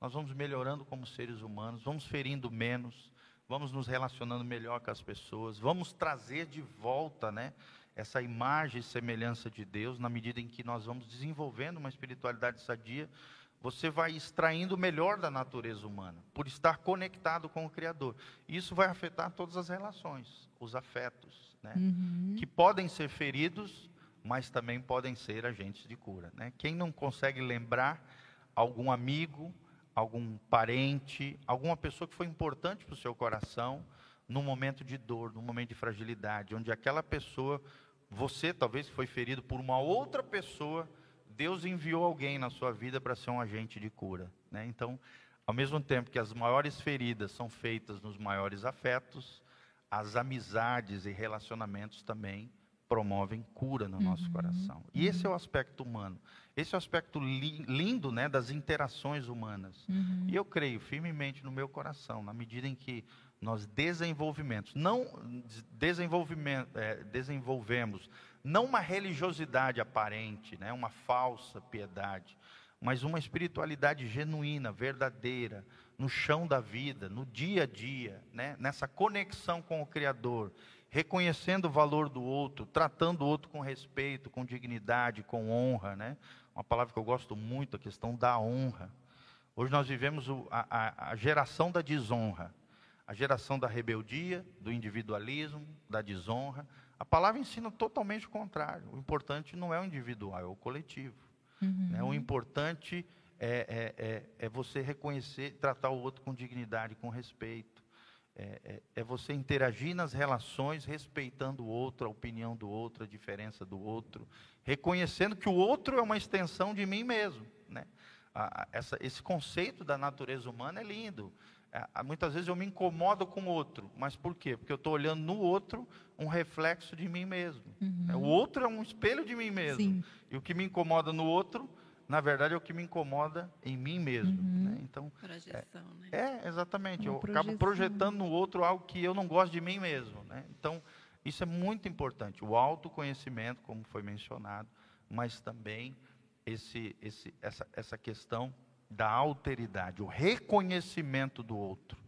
nós vamos melhorando como seres humanos, vamos ferindo menos, vamos nos relacionando melhor com as pessoas, vamos trazer de volta, né, essa imagem e semelhança de Deus, na medida em que nós vamos desenvolvendo uma espiritualidade sadia, você vai extraindo o melhor da natureza humana, por estar conectado com o Criador. Isso vai afetar todas as relações, os afetos, né, uhum. que podem ser feridos, mas também podem ser agentes de cura. Né? Quem não consegue lembrar algum amigo, algum parente, alguma pessoa que foi importante para o seu coração, num momento de dor, num momento de fragilidade, onde aquela pessoa, você talvez foi ferido por uma outra pessoa, Deus enviou alguém na sua vida para ser um agente de cura. Né? Então, ao mesmo tempo que as maiores feridas são feitas nos maiores afetos, as amizades e relacionamentos também promovem cura no nosso uhum, coração. E esse é o aspecto humano. Esse é o aspecto li lindo né, das interações humanas. Uhum. E eu creio firmemente no meu coração, na medida em que nós desenvolvimento, não desenvolvimento, é, desenvolvemos não uma religiosidade aparente, né, uma falsa piedade, mas uma espiritualidade genuína, verdadeira, no chão da vida, no dia a dia, né, nessa conexão com o Criador reconhecendo o valor do outro, tratando o outro com respeito, com dignidade, com honra, né? Uma palavra que eu gosto muito, a questão da honra. Hoje nós vivemos o, a, a, geração da desonra, a geração da rebeldia, do individualismo, da desonra. A palavra ensina totalmente o contrário. O importante não é o individual, é o coletivo. Uhum. Né? O importante é, é, é, é você reconhecer, tratar o outro com dignidade, com respeito é, é, é, você interagir nas relações, respeitando o outro, a opinião do outro, a diferença do outro, reconhecendo que o outro é uma extensão de mim mesmo. Né? A, essa, esse conceito da natureza humana é lindo. É, muitas vezes eu me incomodo com o outro, mas por quê? Porque eu estou olhando no outro um reflexo de mim mesmo. Uhum. O outro é um espelho de mim mesmo. Sim. E o que me incomoda no outro na verdade, é o que me incomoda em mim mesmo. Uhum. Né? Então, Projeção, é, né? é, exatamente. Uma eu projeção. acabo projetando no outro algo que eu não gosto de mim mesmo. Né? Então, isso é muito importante. O autoconhecimento, como foi mencionado, mas também esse, esse, essa, essa questão da alteridade, o reconhecimento do outro,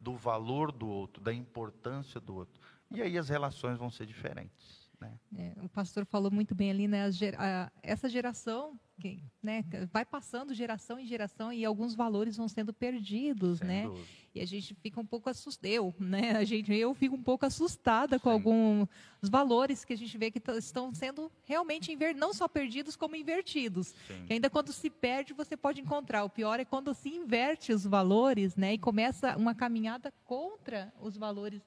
do valor do outro, da importância do outro. E aí as relações vão ser diferentes. Né? É, o pastor falou muito bem ali, né? A, essa geração, que, né, vai passando geração em geração e alguns valores vão sendo perdidos, Sem né? Dúvida. E a gente fica um pouco assustado, eu, né? A gente, eu fico um pouco assustada com Sim. alguns valores que a gente vê que estão sendo realmente inver, não só perdidos como invertidos. Que ainda quando se perde você pode encontrar. O pior é quando se inverte os valores, né? E começa uma caminhada contra os valores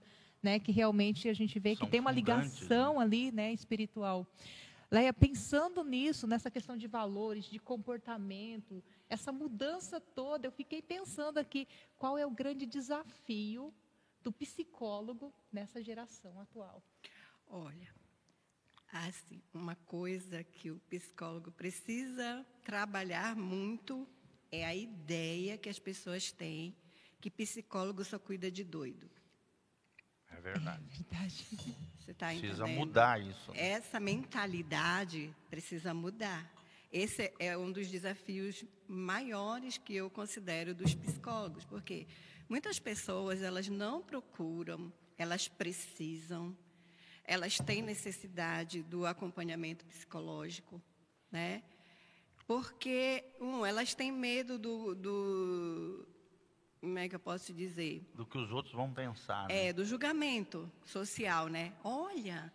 né, que realmente a gente vê São que tem uma né? ligação né? ali, né, espiritual. Leia, pensando nisso, nessa questão de valores, de comportamento, essa mudança toda, eu fiquei pensando aqui, qual é o grande desafio do psicólogo nessa geração atual? Olha, assim, uma coisa que o psicólogo precisa trabalhar muito é a ideia que as pessoas têm que psicólogo só cuida de doido. É verdade. É verdade. Você tá precisa mudar isso. Né? Essa mentalidade precisa mudar. Esse é um dos desafios maiores que eu considero dos psicólogos, porque muitas pessoas elas não procuram, elas precisam, elas têm necessidade do acompanhamento psicológico, né? Porque um, elas têm medo do, do como é que eu posso dizer? Do que os outros vão pensar. Né? É, do julgamento social, né? Olha,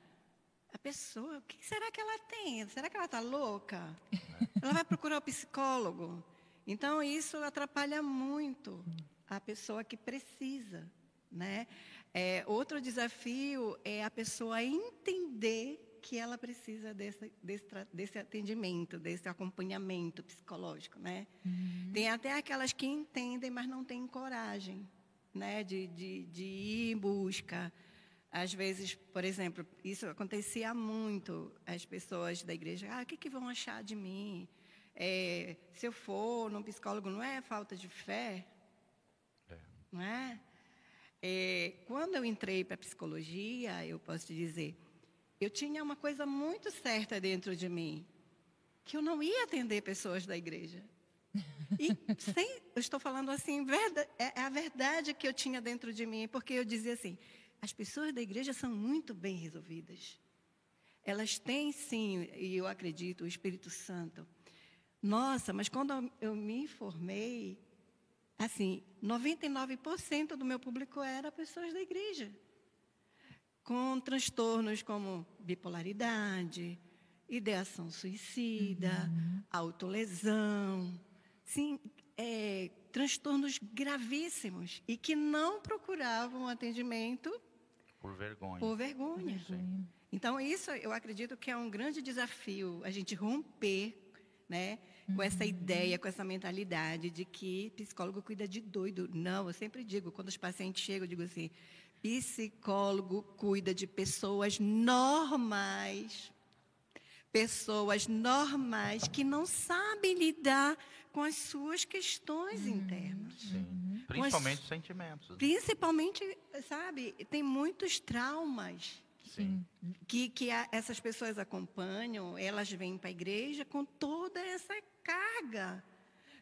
a pessoa, o que será que ela tem? Será que ela está louca? É. Ela vai procurar o psicólogo. Então, isso atrapalha muito a pessoa que precisa, né? É, outro desafio é a pessoa entender que ela precisa desse, desse, desse atendimento, desse acompanhamento psicológico, né? Uhum. Tem até aquelas que entendem, mas não têm coragem, né? De, de, de ir em busca. Às vezes, por exemplo, isso acontecia muito. As pessoas da igreja, ah, o que, que vão achar de mim? É, se eu for num psicólogo, não é falta de fé? É. Não é? é? Quando eu entrei para a psicologia, eu posso te dizer, eu tinha uma coisa muito certa dentro de mim, que eu não ia atender pessoas da igreja. E sem, eu estou falando assim, verdade, é, é a verdade que eu tinha dentro de mim, porque eu dizia assim: as pessoas da igreja são muito bem resolvidas. Elas têm sim, e eu acredito, o Espírito Santo. Nossa, mas quando eu me formei, assim, 99% do meu público era pessoas da igreja com transtornos como bipolaridade, ideação suicida, uhum. autolesão, sim, é, transtornos gravíssimos e que não procuravam atendimento por vergonha. Por vergonha. Então isso eu acredito que é um grande desafio a gente romper, né, com uhum. essa ideia, com essa mentalidade de que psicólogo cuida de doido. Não, eu sempre digo quando os pacientes chegam, eu digo assim, Psicólogo cuida de pessoas normais. Pessoas normais que não sabem lidar com as suas questões hum, internas. Sim. Principalmente os sentimentos. Principalmente, sabe, tem muitos traumas. Sim. Que, que a, essas pessoas acompanham, elas vêm para a igreja com toda essa carga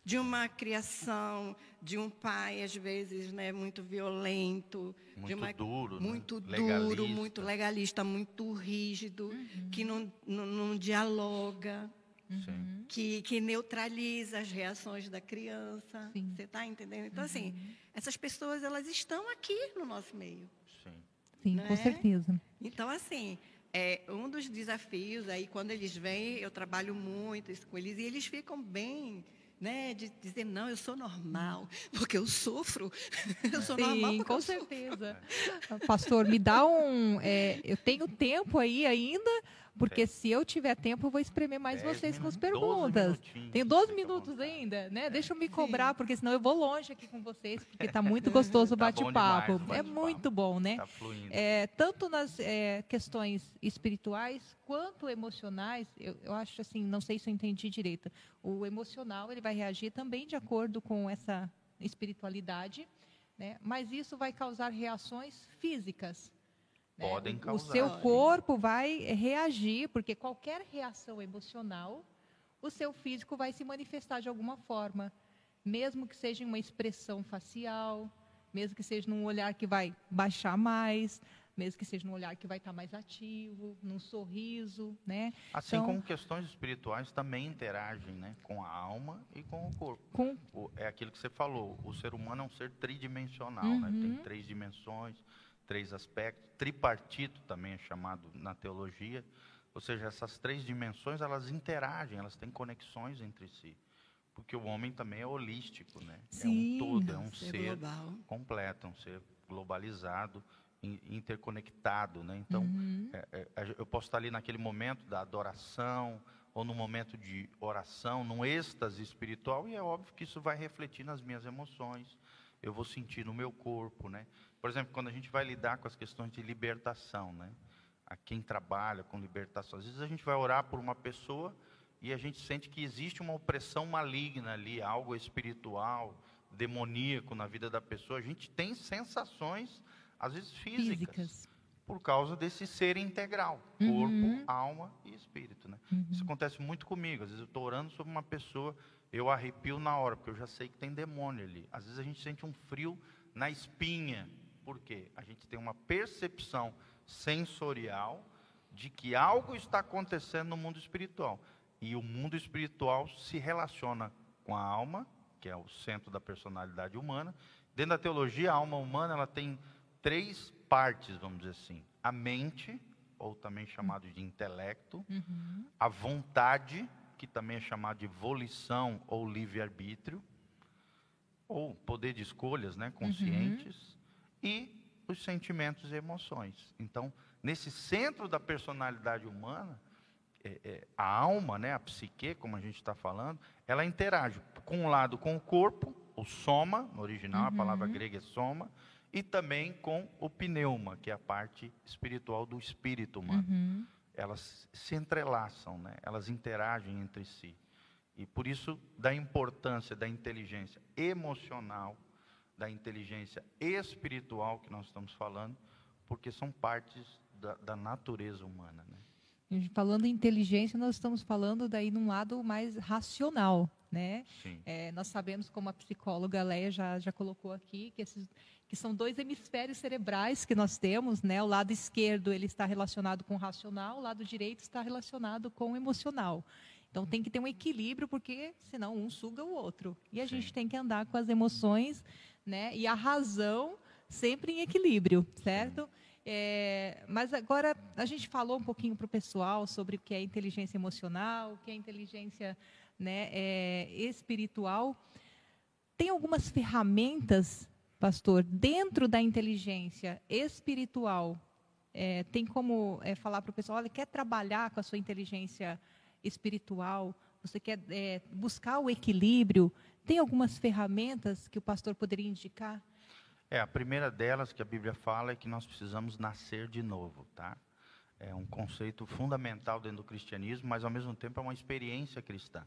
de uma criação de um pai às vezes né muito violento muito de uma, duro né? muito né? duro legalista. muito legalista muito rígido uhum. que não, não, não dialoga uhum. que, que neutraliza as reações da criança Sim. você está entendendo então assim, uhum. assim essas pessoas elas estão aqui no nosso meio Sim, Sim com é? certeza então assim é um dos desafios aí quando eles vêm eu trabalho muito isso com eles e eles ficam bem né, de dizer, não, eu sou normal, porque eu sofro. eu sou Sim, normal com certeza. Pastor, me dá um. É, eu tenho tempo aí ainda porque se eu tiver tempo, eu vou espremer mais vocês com as perguntas. Tem 12 minutos ainda, né? Deixa eu me cobrar, Sim. porque senão eu vou longe aqui com vocês, porque está muito gostoso o tá bate-papo. Tá é muito bom, né? Tá é, tanto nas é, questões espirituais quanto emocionais, eu, eu acho assim, não sei se eu entendi direito. O emocional ele vai reagir também de acordo com essa espiritualidade, né? mas isso vai causar reações físicas. Né? Podem causar. O seu corpo vai reagir, porque qualquer reação emocional, o seu físico vai se manifestar de alguma forma, mesmo que seja em uma expressão facial, mesmo que seja num olhar que vai baixar mais, mesmo que seja num olhar que vai estar mais ativo, num sorriso, né? Assim então, como questões espirituais também interagem, né, com a alma e com o corpo. Com... O, é aquilo que você falou, o ser humano é um ser tridimensional, uhum. né? Tem uhum. três dimensões, três aspectos, tripartito também é chamado na teologia. Ou seja, essas três dimensões, elas interagem, elas têm conexões entre si. Porque o homem também é holístico, né? Sim, é um todo, é um ser, ser completo, um ser globalizado, interconectado, né? Então, uhum. é, é, eu posso estar ali naquele momento da adoração, ou no momento de oração, num êxtase espiritual, e é óbvio que isso vai refletir nas minhas emoções, eu vou sentir no meu corpo, né? Por exemplo, quando a gente vai lidar com as questões de libertação, né? a quem trabalha com libertação. Às vezes a gente vai orar por uma pessoa e a gente sente que existe uma opressão maligna ali, algo espiritual, demoníaco na vida da pessoa. A gente tem sensações, às vezes físicas, físicas. por causa desse ser integral, uhum. corpo, alma e espírito. Né? Uhum. Isso acontece muito comigo. Às vezes eu estou orando sobre uma pessoa, eu arrepio na hora, porque eu já sei que tem demônio ali. Às vezes a gente sente um frio na espinha. Por quê? A gente tem uma percepção sensorial de que algo está acontecendo no mundo espiritual. E o mundo espiritual se relaciona com a alma, que é o centro da personalidade humana. Dentro da teologia, a alma humana ela tem três partes, vamos dizer assim: a mente, ou também chamado de intelecto, uhum. a vontade, que também é chamado de volição ou livre-arbítrio, ou poder de escolhas né, conscientes, uhum. E os sentimentos e emoções. Então, nesse centro da personalidade humana, é, é, a alma, né, a psique, como a gente está falando, ela interage com um lado com o corpo, o soma, no original uhum. a palavra grega é soma, e também com o pneuma, que é a parte espiritual do espírito humano. Uhum. Elas se entrelaçam, né? elas interagem entre si. E por isso, da importância da inteligência emocional da inteligência espiritual que nós estamos falando, porque são partes da, da natureza humana. Né? Falando em inteligência, nós estamos falando daí num lado mais racional, né? É, nós sabemos, como a psicóloga Leia já, já colocou aqui, que, esses, que são dois hemisférios cerebrais que nós temos, né? O lado esquerdo ele está relacionado com o racional, o lado direito está relacionado com o emocional. Então tem que ter um equilíbrio, porque senão um suga o outro. E a Sim. gente tem que andar com as emoções né? E a razão sempre em equilíbrio, certo? É, mas agora a gente falou um pouquinho para o pessoal sobre o que é inteligência emocional, o que é inteligência né, é, espiritual. Tem algumas ferramentas, pastor, dentro da inteligência espiritual. É, tem como é, falar para o pessoal, olha, quer trabalhar com a sua inteligência espiritual? Você quer é, buscar o equilíbrio? Tem algumas ferramentas que o pastor poderia indicar? É, a primeira delas que a Bíblia fala é que nós precisamos nascer de novo, tá? É um conceito fundamental dentro do cristianismo, mas ao mesmo tempo é uma experiência cristã.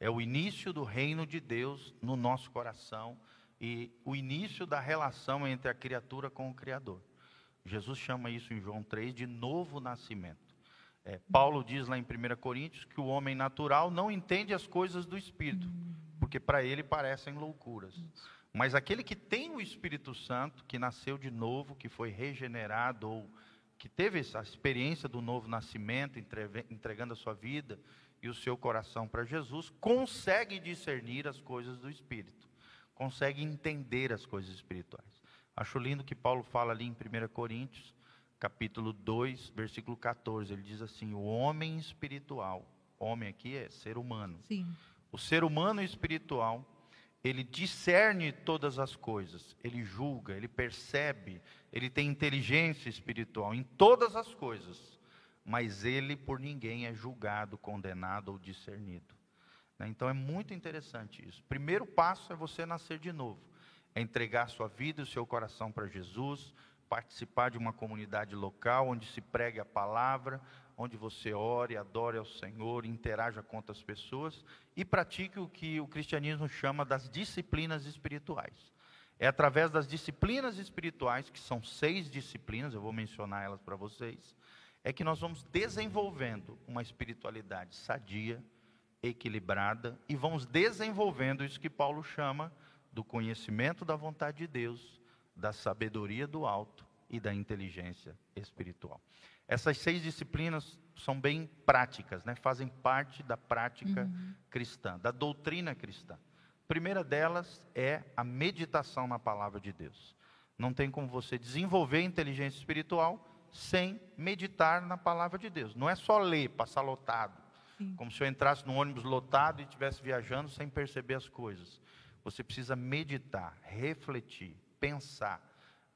É o início do reino de Deus no nosso coração e o início da relação entre a criatura com o Criador. Jesus chama isso em João 3 de novo nascimento. É, Paulo diz lá em 1 Coríntios que o homem natural não entende as coisas do Espírito, porque para ele parecem loucuras. Mas aquele que tem o Espírito Santo, que nasceu de novo, que foi regenerado, ou que teve essa experiência do novo nascimento, entregando a sua vida e o seu coração para Jesus, consegue discernir as coisas do Espírito, consegue entender as coisas espirituais. Acho lindo que Paulo fala ali em 1 Coríntios, capítulo 2, versículo 14. Ele diz assim: O homem espiritual, homem aqui é ser humano. Sim o ser humano espiritual, ele discerne todas as coisas, ele julga, ele percebe, ele tem inteligência espiritual em todas as coisas, mas ele por ninguém é julgado, condenado ou discernido. Né? Então é muito interessante isso. Primeiro passo é você nascer de novo, é entregar sua vida e o seu coração para Jesus, participar de uma comunidade local onde se pregue a palavra, onde você ore, adore ao Senhor, interaja com outras pessoas e pratique o que o cristianismo chama das disciplinas espirituais. É através das disciplinas espirituais, que são seis disciplinas, eu vou mencionar elas para vocês, é que nós vamos desenvolvendo uma espiritualidade sadia, equilibrada e vamos desenvolvendo isso que Paulo chama do conhecimento da vontade de Deus, da sabedoria do alto e da inteligência espiritual. Essas seis disciplinas são bem práticas, né? fazem parte da prática uhum. cristã, da doutrina cristã. A primeira delas é a meditação na palavra de Deus. Não tem como você desenvolver inteligência espiritual sem meditar na palavra de Deus. Não é só ler, passar lotado. Sim. Como se eu entrasse num ônibus lotado e estivesse viajando sem perceber as coisas. Você precisa meditar, refletir, pensar,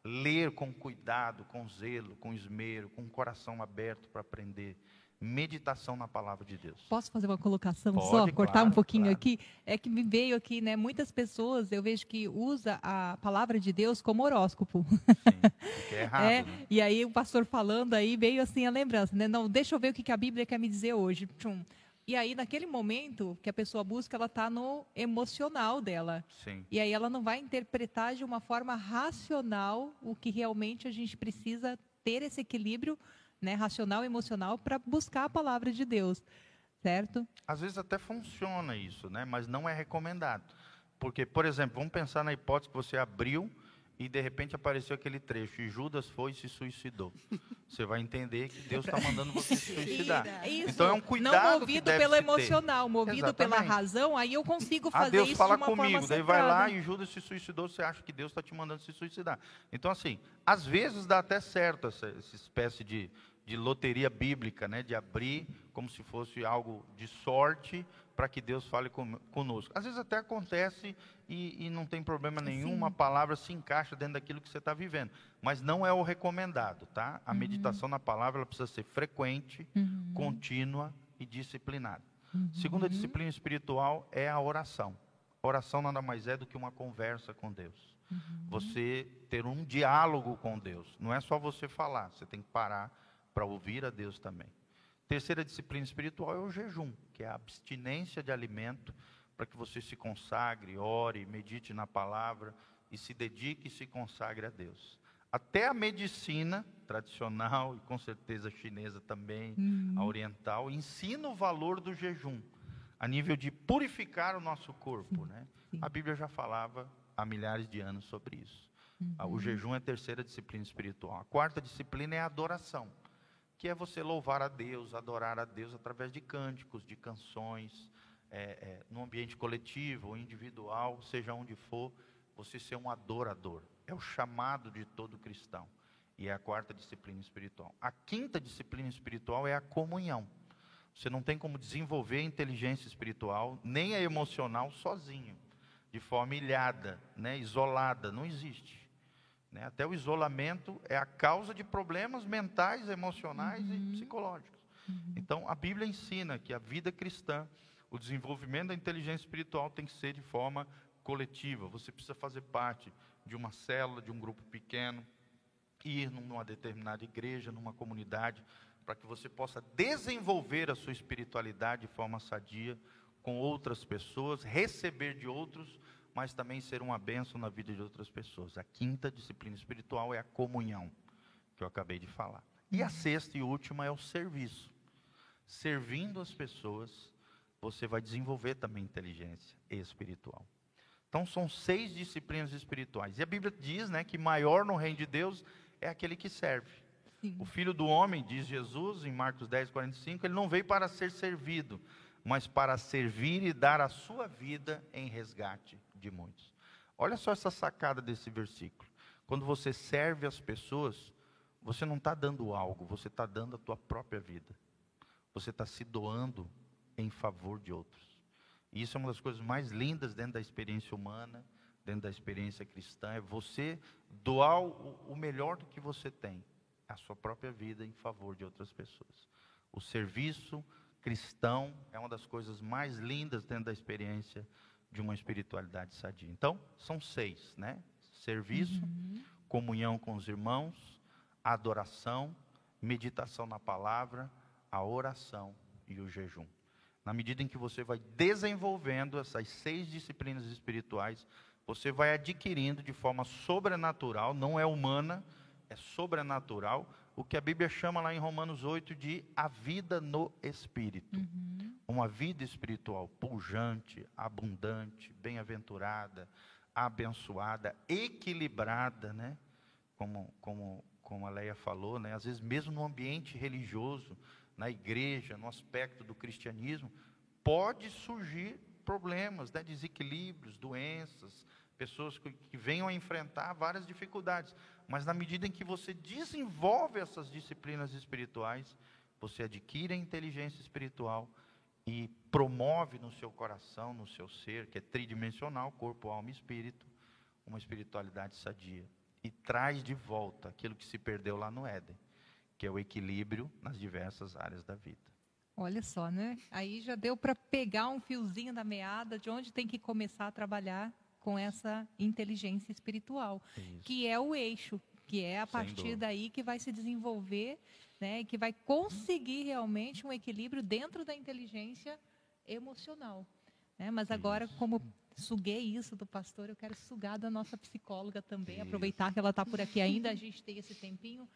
ler com cuidado, com zelo, com esmero, com o coração aberto para aprender. Meditação na palavra de Deus. Posso fazer uma colocação Pode, só, cortar claro, um pouquinho claro. aqui? É que me veio aqui, né? Muitas pessoas eu vejo que usa a palavra de Deus como horóscopo. Sim, é errado. É, né? E aí o pastor falando aí veio assim a lembrança, né? Não, deixa eu ver o que a Bíblia quer me dizer hoje. Tchum. E aí, naquele momento que a pessoa busca, ela está no emocional dela. Sim. E aí ela não vai interpretar de uma forma racional o que realmente a gente precisa ter esse equilíbrio né, racional e emocional para buscar a palavra de Deus. Certo? Às vezes até funciona isso, né? mas não é recomendado. Porque, por exemplo, vamos pensar na hipótese que você abriu e de repente apareceu aquele trecho, e Judas foi e se suicidou. Você vai entender que Deus está mandando você se suicidar. Isso. Então é um cuidado Não movido pelo emocional, movido Exatamente. pela razão, aí eu consigo ah, fazer ah, Deus isso fala de uma comigo, forma daí vai lá e Judas se suicidou, você acha que Deus está te mandando se suicidar. Então assim, às vezes dá até certo essa, essa espécie de, de loteria bíblica, né, de abrir como se fosse algo de sorte para que Deus fale conosco. Às vezes até acontece e, e não tem problema nenhum, Sim. uma palavra se encaixa dentro daquilo que você está vivendo. Mas não é o recomendado, tá? A uhum. meditação na palavra precisa ser frequente, uhum. contínua e disciplinada. Uhum. Segunda disciplina espiritual é a oração. A oração nada mais é do que uma conversa com Deus. Uhum. Você ter um diálogo com Deus. Não é só você falar, você tem que parar para ouvir a Deus também. Terceira disciplina espiritual é o jejum, que é a abstinência de alimento, para que você se consagre, ore, medite na palavra e se dedique e se consagre a Deus. Até a medicina tradicional e com certeza chinesa também, uhum. a oriental, ensina o valor do jejum a nível de purificar o nosso corpo, né? A Bíblia já falava há milhares de anos sobre isso. Uhum. O jejum é a terceira disciplina espiritual. A quarta disciplina é a adoração que é você louvar a Deus, adorar a Deus através de cânticos, de canções, é, é, no ambiente coletivo individual, seja onde for, você ser um adorador. É o chamado de todo cristão. E é a quarta disciplina espiritual. A quinta disciplina espiritual é a comunhão. Você não tem como desenvolver a inteligência espiritual, nem a emocional sozinho, de forma ilhada, né, isolada. Não existe. Né? Até o isolamento é a causa de problemas mentais, emocionais uhum. e psicológicos. Uhum. Então, a Bíblia ensina que a vida cristã, o desenvolvimento da inteligência espiritual tem que ser de forma coletiva. Você precisa fazer parte de uma célula, de um grupo pequeno, ir numa determinada igreja, numa comunidade, para que você possa desenvolver a sua espiritualidade de forma sadia com outras pessoas, receber de outros mas também ser uma bênção na vida de outras pessoas. A quinta disciplina espiritual é a comunhão, que eu acabei de falar. E a sexta e última é o serviço. Servindo as pessoas, você vai desenvolver também inteligência espiritual. Então são seis disciplinas espirituais. E a Bíblia diz, né, que maior no reino de Deus é aquele que serve. Sim. O filho do homem, diz Jesus em Marcos 10, 45, ele não veio para ser servido, mas para servir e dar a sua vida em resgate de muitos. Olha só essa sacada desse versículo. Quando você serve as pessoas, você não está dando algo, você está dando a tua própria vida. Você está se doando em favor de outros. E isso é uma das coisas mais lindas dentro da experiência humana, dentro da experiência cristã, é você doar o, melhor do que você tem, a sua própria vida em favor de outras pessoas. O serviço cristão é uma das coisas mais lindas dentro da experiência de uma espiritualidade sadia. Então, são seis, né? Serviço, uhum. comunhão com os irmãos, adoração, meditação na palavra, a oração e o jejum. Na medida em que você vai desenvolvendo essas seis disciplinas espirituais, você vai adquirindo de forma sobrenatural, não é humana, é sobrenatural, o que a Bíblia chama lá em Romanos 8 de a vida no Espírito. Uhum. Uma vida espiritual pujante, abundante, bem-aventurada, abençoada, equilibrada, né? Como, como, como a Leia falou, né? às vezes mesmo no ambiente religioso, na igreja, no aspecto do cristianismo, pode surgir problemas, né? desequilíbrios, doenças, pessoas que, venham a enfrentar várias dificuldades. Mas na medida em que você desenvolve essas disciplinas espirituais, você adquire a inteligência espiritual e promove no seu coração, no seu ser, que é tridimensional, corpo, alma e espírito, uma espiritualidade sadia. E traz de volta aquilo que se perdeu lá no Éden, que é o equilíbrio nas diversas áreas da vida. Olha só, né? Aí já deu para pegar um fiozinho da meada de onde tem que começar a trabalhar com essa inteligência espiritual, Isso. que é o eixo, que é a partir daí que vai se desenvolver, né, que vai conseguir realmente um equilíbrio dentro da inteligência emocional. Né? Mas agora, isso. como suguei isso do pastor, eu quero sugar da nossa psicóloga também, isso. aproveitar que ela está por aqui ainda, a gente tem esse tempinho.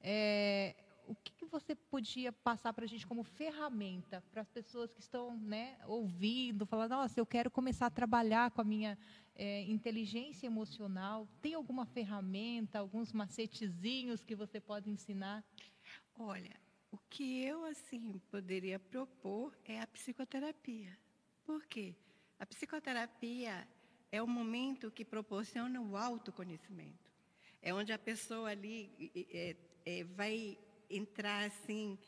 É, o que, que, você podia passar para a gente como ferramenta para as pessoas que estão né, ouvindo, falando, nossa, eu quero começar a trabalhar com a minha é, inteligência emocional? Tem alguma ferramenta, alguns macetezinhos que você pode ensinar? Olha, o que eu assim poderia propor é a psicoterapia. Por quê? A psicoterapia é o momento que proporciona o autoconhecimento. É onde a pessoa ali é, é, vai entrar assim,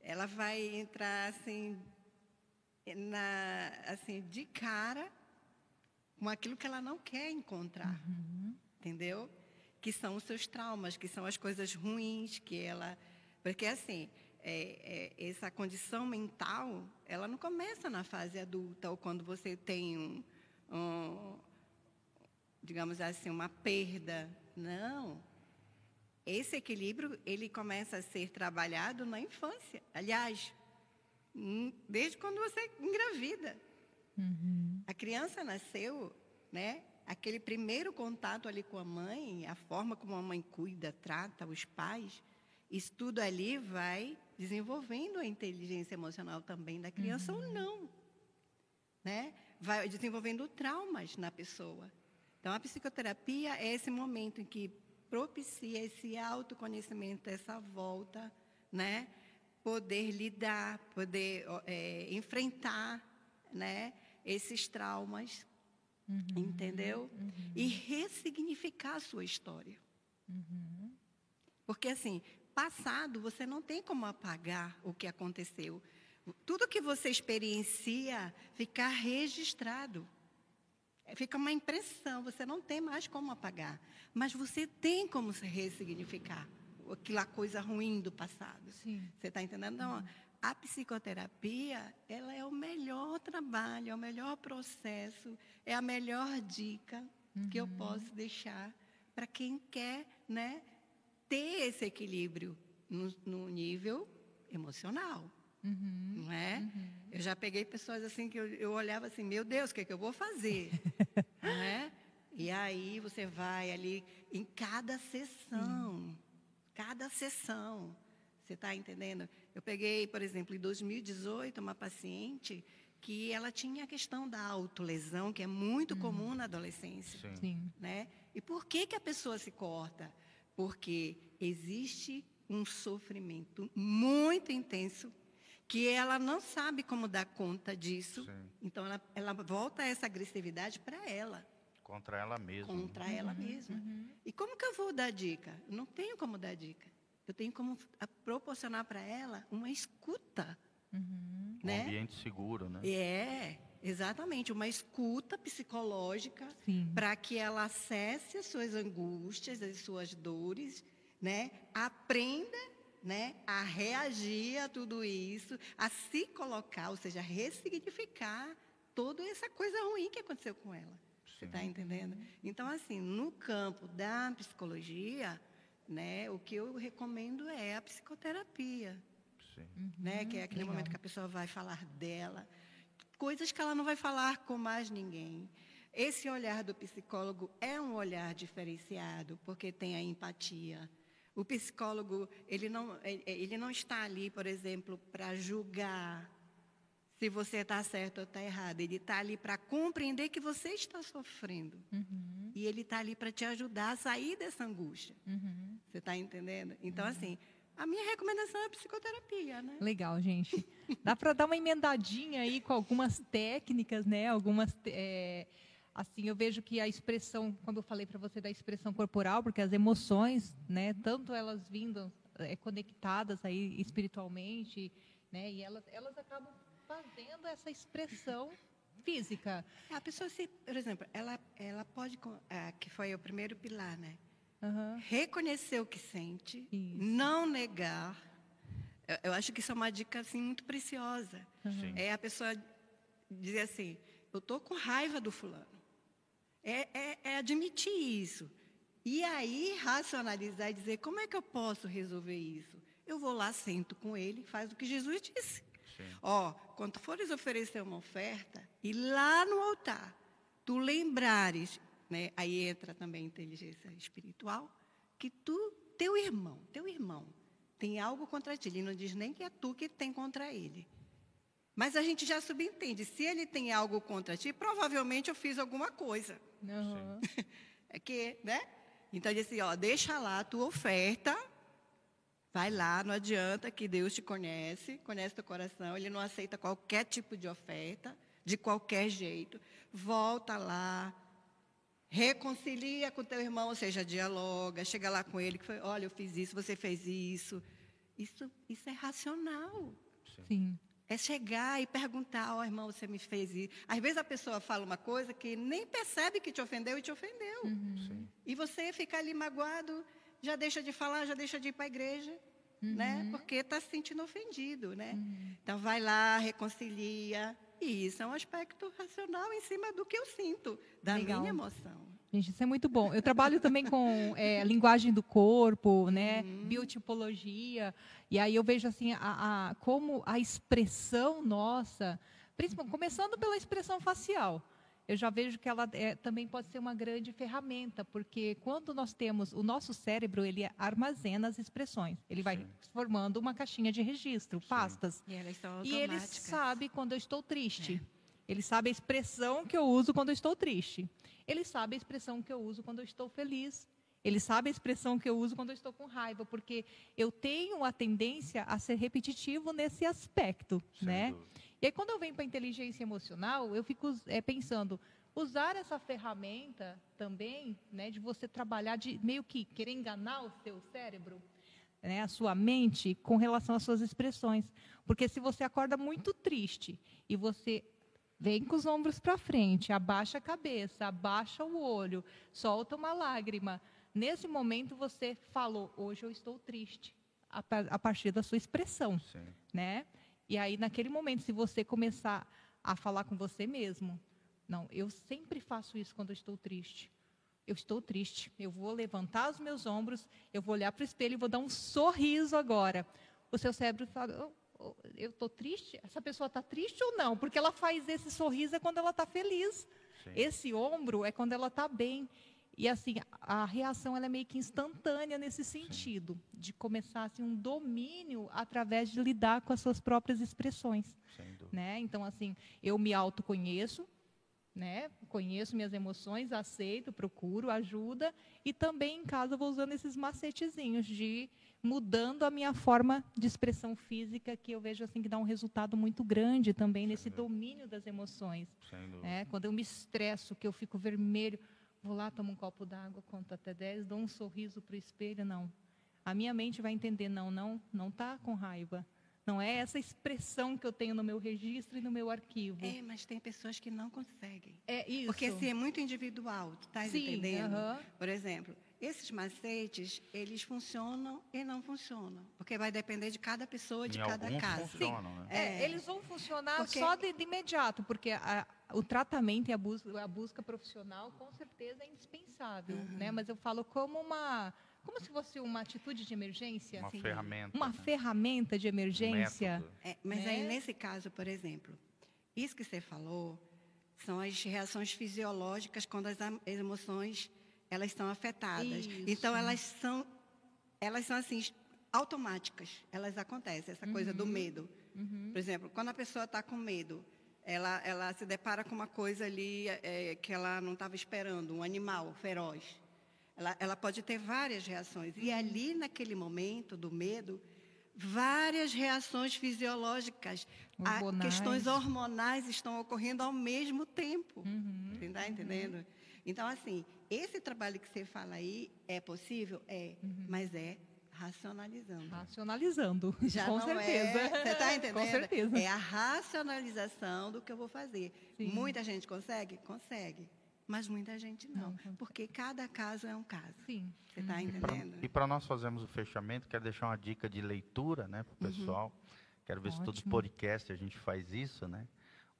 ela vai entrar assim, na, assim de cara com aquilo que ela não quer encontrar, uhum. entendeu? Que são os seus traumas, que são as coisas ruins que ela, porque assim é, é, essa condição mental, ela não começa na fase adulta ou quando você tem um, um digamos assim, uma perda, não esse equilíbrio ele começa a ser trabalhado na infância. Aliás, desde quando você engravida. Uhum. A criança nasceu, né? Aquele primeiro contato ali com a mãe, a forma como a mãe cuida, trata os pais, isso tudo ali vai desenvolvendo a inteligência emocional também da criança uhum. ou não, né? Vai desenvolvendo traumas na pessoa. Então a psicoterapia é esse momento em que propicia esse autoconhecimento, essa volta, né? Poder lidar, poder é, enfrentar, né? Esses traumas, uhum, entendeu? Uhum. E ressignificar a sua história. Uhum. Porque assim, passado você não tem como apagar o que aconteceu. Tudo que você experiencia fica registrado. Fica uma impressão, você não tem mais como apagar. Mas você tem como se ressignificar aquela coisa ruim do passado. Sim. Você está entendendo? Então, uhum. a psicoterapia, ela é o melhor trabalho, é o melhor processo, é a melhor dica uhum. que eu uhum. posso deixar para quem quer né, ter esse equilíbrio no, no nível emocional. Uhum, não é? Eu já peguei pessoas assim que eu, eu olhava assim, meu Deus, o que, é que eu vou fazer? não é? E aí você vai ali em cada sessão, uhum. cada sessão. Você está entendendo? Eu peguei, por exemplo, em 2018, uma paciente que ela tinha a questão da autolesão, que é muito comum na adolescência. Sim. Né? E por que, que a pessoa se corta? Porque existe um sofrimento muito intenso que ela não sabe como dar conta disso. Sim. Então, ela, ela volta essa agressividade para ela. Contra ela mesma. Contra uhum, ela mesma. Uhum. E como que eu vou dar dica? não tenho como dar dica. Eu tenho como proporcionar para ela uma escuta. Uhum. Né? Um ambiente seguro, né? É, exatamente. Uma escuta psicológica para que ela acesse as suas angústias, as suas dores, né? aprenda né, a reagir a tudo isso, a se colocar, ou seja, ressignificar toda essa coisa ruim que aconteceu com ela. Sim. Você está entendendo? Então, assim, no campo da psicologia, né, o que eu recomendo é a psicoterapia. Sim. Né, que é aquele Legal. momento que a pessoa vai falar dela, coisas que ela não vai falar com mais ninguém. Esse olhar do psicólogo é um olhar diferenciado, porque tem a empatia, o psicólogo, ele não, ele não está ali, por exemplo, para julgar se você está certo ou está errado. Ele está ali para compreender que você está sofrendo. Uhum. E ele está ali para te ajudar a sair dessa angústia. Uhum. Você está entendendo? Então, assim, a minha recomendação é psicoterapia, né? Legal, gente. Dá para dar uma emendadinha aí com algumas técnicas, né? Algumas. É, assim, eu vejo que a expressão, quando eu falei para você da expressão corporal, porque as emoções, né? Tanto elas vindo é, conectadas aí espiritualmente, né? E elas, elas acabam fazendo essa expressão física. A pessoa se, por exemplo, ela, ela pode, é, que foi o primeiro pilar, né? Uhum. Reconhecer o que sente, isso. não negar. Eu, eu, acho que isso é uma dica assim muito preciosa. Uhum. É a pessoa dizer assim: eu tô com raiva do fulano. É, é, é admitir isso. E aí racionalizar e dizer como é que eu posso resolver isso. Eu vou lá, sento com ele, faz o que Jesus disse. Sim. Ó, quando fores oferecer uma oferta, e lá no altar, tu lembrares né? Aí entra também a inteligência espiritual, que tu, teu irmão, teu irmão, tem algo contra ti. Ele não diz nem que é tu que tem contra ele. Mas a gente já subentende. Se ele tem algo contra ti, provavelmente eu fiz alguma coisa. Uhum. é que, né? Então ele disse, ó, deixa lá a tua oferta. Vai lá, não adianta que Deus te conhece, conhece teu coração, ele não aceita qualquer tipo de oferta, de qualquer jeito. Volta lá, reconcilia com teu irmão, ou seja, dialoga, chega lá com ele, que foi, olha, eu fiz isso, você fez isso. Isso, isso é racional. Sim. É chegar e perguntar, ó oh, irmão, você me fez isso. Às vezes a pessoa fala uma coisa que nem percebe que te ofendeu e te ofendeu. Uhum. E você fica ali magoado, já deixa de falar, já deixa de ir para a igreja. Uhum. Né? Porque está se sentindo ofendido. Né? Uhum. Então vai lá, reconcilia, e isso é um aspecto racional em cima do que eu sinto, da Legal. minha emoção. Gente, isso é muito bom. Eu trabalho também com é, linguagem do corpo, né, uhum. biotipologia, e aí eu vejo assim a, a como a expressão nossa, principalmente começando pela expressão facial eu já vejo que ela é, também pode ser uma grande ferramenta, porque quando nós temos o nosso cérebro, ele armazena as expressões. Ele vai Sim. formando uma caixinha de registro, Sim. pastas. E, elas são e ele sabe quando eu estou triste. É. Ele sabe a expressão que eu uso quando eu estou triste. Ele sabe a expressão que eu uso quando eu estou feliz. Ele sabe a expressão que eu uso quando eu estou com raiva, porque eu tenho a tendência a ser repetitivo nesse aspecto, Sem né? Dúvida. E aí, quando eu venho para a inteligência emocional, eu fico é, pensando, usar essa ferramenta também, né, de você trabalhar, de meio que querer enganar o seu cérebro, né, a sua mente, com relação às suas expressões. Porque se você acorda muito triste e você vem com os ombros para frente, abaixa a cabeça, abaixa o olho, solta uma lágrima, nesse momento você falou, hoje eu estou triste, a, partir da sua expressão, Sim. né? E aí, naquele momento, se você começar a falar com você mesmo, não, eu sempre faço isso quando eu estou triste. Eu estou triste. Eu vou levantar os meus ombros, eu vou olhar para o espelho e vou dar um sorriso agora. O seu cérebro fala, oh, eu estou triste? Essa pessoa está triste ou não? Porque ela faz esse sorriso é quando ela está feliz. Sim. Esse ombro é quando ela está bem. E assim, a reação ela é meio que instantânea nesse sentido, Sim. de começar assim, um domínio através de lidar com as suas próprias expressões. Né? Então, assim, eu me autoconheço, né? conheço minhas emoções, aceito, procuro ajuda, e também em casa vou usando esses macetezinhos de mudando a minha forma de expressão física, que eu vejo assim que dá um resultado muito grande também nesse domínio das emoções. Né? Quando eu me estresso, que eu fico vermelho, Vou lá, tomo um copo d'água, conto até 10, dou um sorriso para o espelho, não. A minha mente vai entender, não, não, não está com raiva. Não é essa expressão que eu tenho no meu registro e no meu arquivo. É, mas tem pessoas que não conseguem. É isso. Porque assim, é muito individual, tu estás entendendo? Uh -huh. Por exemplo, esses macetes, eles funcionam e não funcionam. Porque vai depender de cada pessoa, de em cada caso. Funcionam, né? é, é, eles vão funcionar porque... só de, de, imediato, porque a, o tratamento e a busca, a busca profissional, com certeza, é indispensável. Uhum. Né? Mas eu falo como uma. Como se fosse uma atitude de emergência. Uma assim, ferramenta. Uma né? ferramenta de emergência. Um é, mas né? aí, nesse caso, por exemplo, isso que você falou são as reações fisiológicas quando as emoções elas estão afetadas. Isso. Então elas são elas são assim automáticas, elas acontecem essa uhum. coisa do uhum. medo. Uhum. Por exemplo, quando a pessoa está com medo, ela, ela se depara com uma coisa ali é, que ela não estava esperando, um animal feroz. ela, ela pode ter várias reações. E ali, naquele momento do medo, várias reações fisiológicas, Hormonais. questões hormonais estão ocorrendo ao mesmo tempo. Uhum. Está entendendo? Então, assim, esse trabalho que você fala aí é possível? É, Uhum. mas é racionalizando. Racionalizando. Já com não certeza. é. Você está entendendo? Com certeza. É a racionalização do que eu vou fazer. Sim. Muita gente consegue? Consegue. Mas muita gente não. Não porque cada caso é um caso. Sim. Você está entendendo? E para nós fazermos o fechamento, quero deixar uma dica de leitura né, para o pessoal. Quero ver se todo Ótimo. podcast a gente faz isso. Né?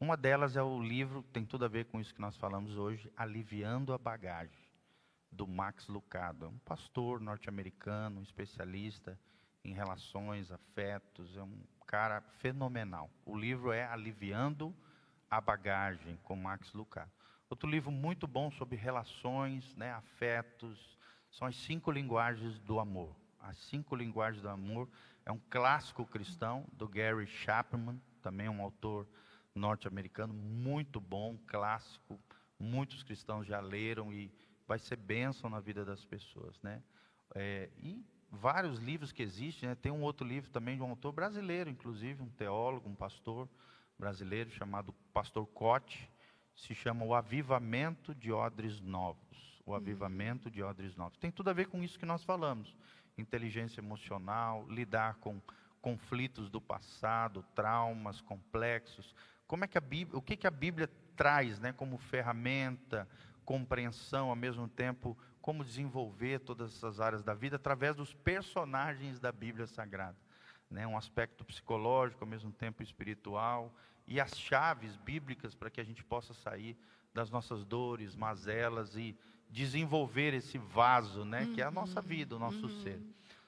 Uma delas é o livro, tem tudo a ver com isso que nós falamos hoje, Aliviando a Bagagem, do Max Lucado. É um pastor norte-americano, um especialista em relações, afetos, é um cara fenomenal. O livro é Aliviando a Bagagem, com Max Lucado. Outro livro muito bom sobre relações, né, afetos, são as cinco linguagens do amor. As cinco linguagens do amor é um clássico cristão do Gary Chapman, também um autor norte-americano muito bom, clássico. Muitos cristãos já leram e vai ser bênção na vida das pessoas, né? É, e vários livros que existem, né? Tem um outro livro também de um autor brasileiro, inclusive um teólogo, um pastor brasileiro chamado Pastor Cote, se chama O Avivamento de Odres Novos. O Avivamento de Odres Novos. Tem tudo a ver com isso que nós falamos. Inteligência emocional, lidar com conflitos do passado, traumas complexos. Como é que a Bíblia, o que, que a Bíblia traz, né, como ferramenta, compreensão, ao mesmo tempo, como desenvolver todas essas áreas da vida através dos personagens da Bíblia Sagrada. Né, um aspecto psicológico, ao mesmo tempo espiritual, e as chaves bíblicas para que a gente possa sair das nossas dores, mazelas e desenvolver esse vaso, né, que é a nossa vida, o nosso ser.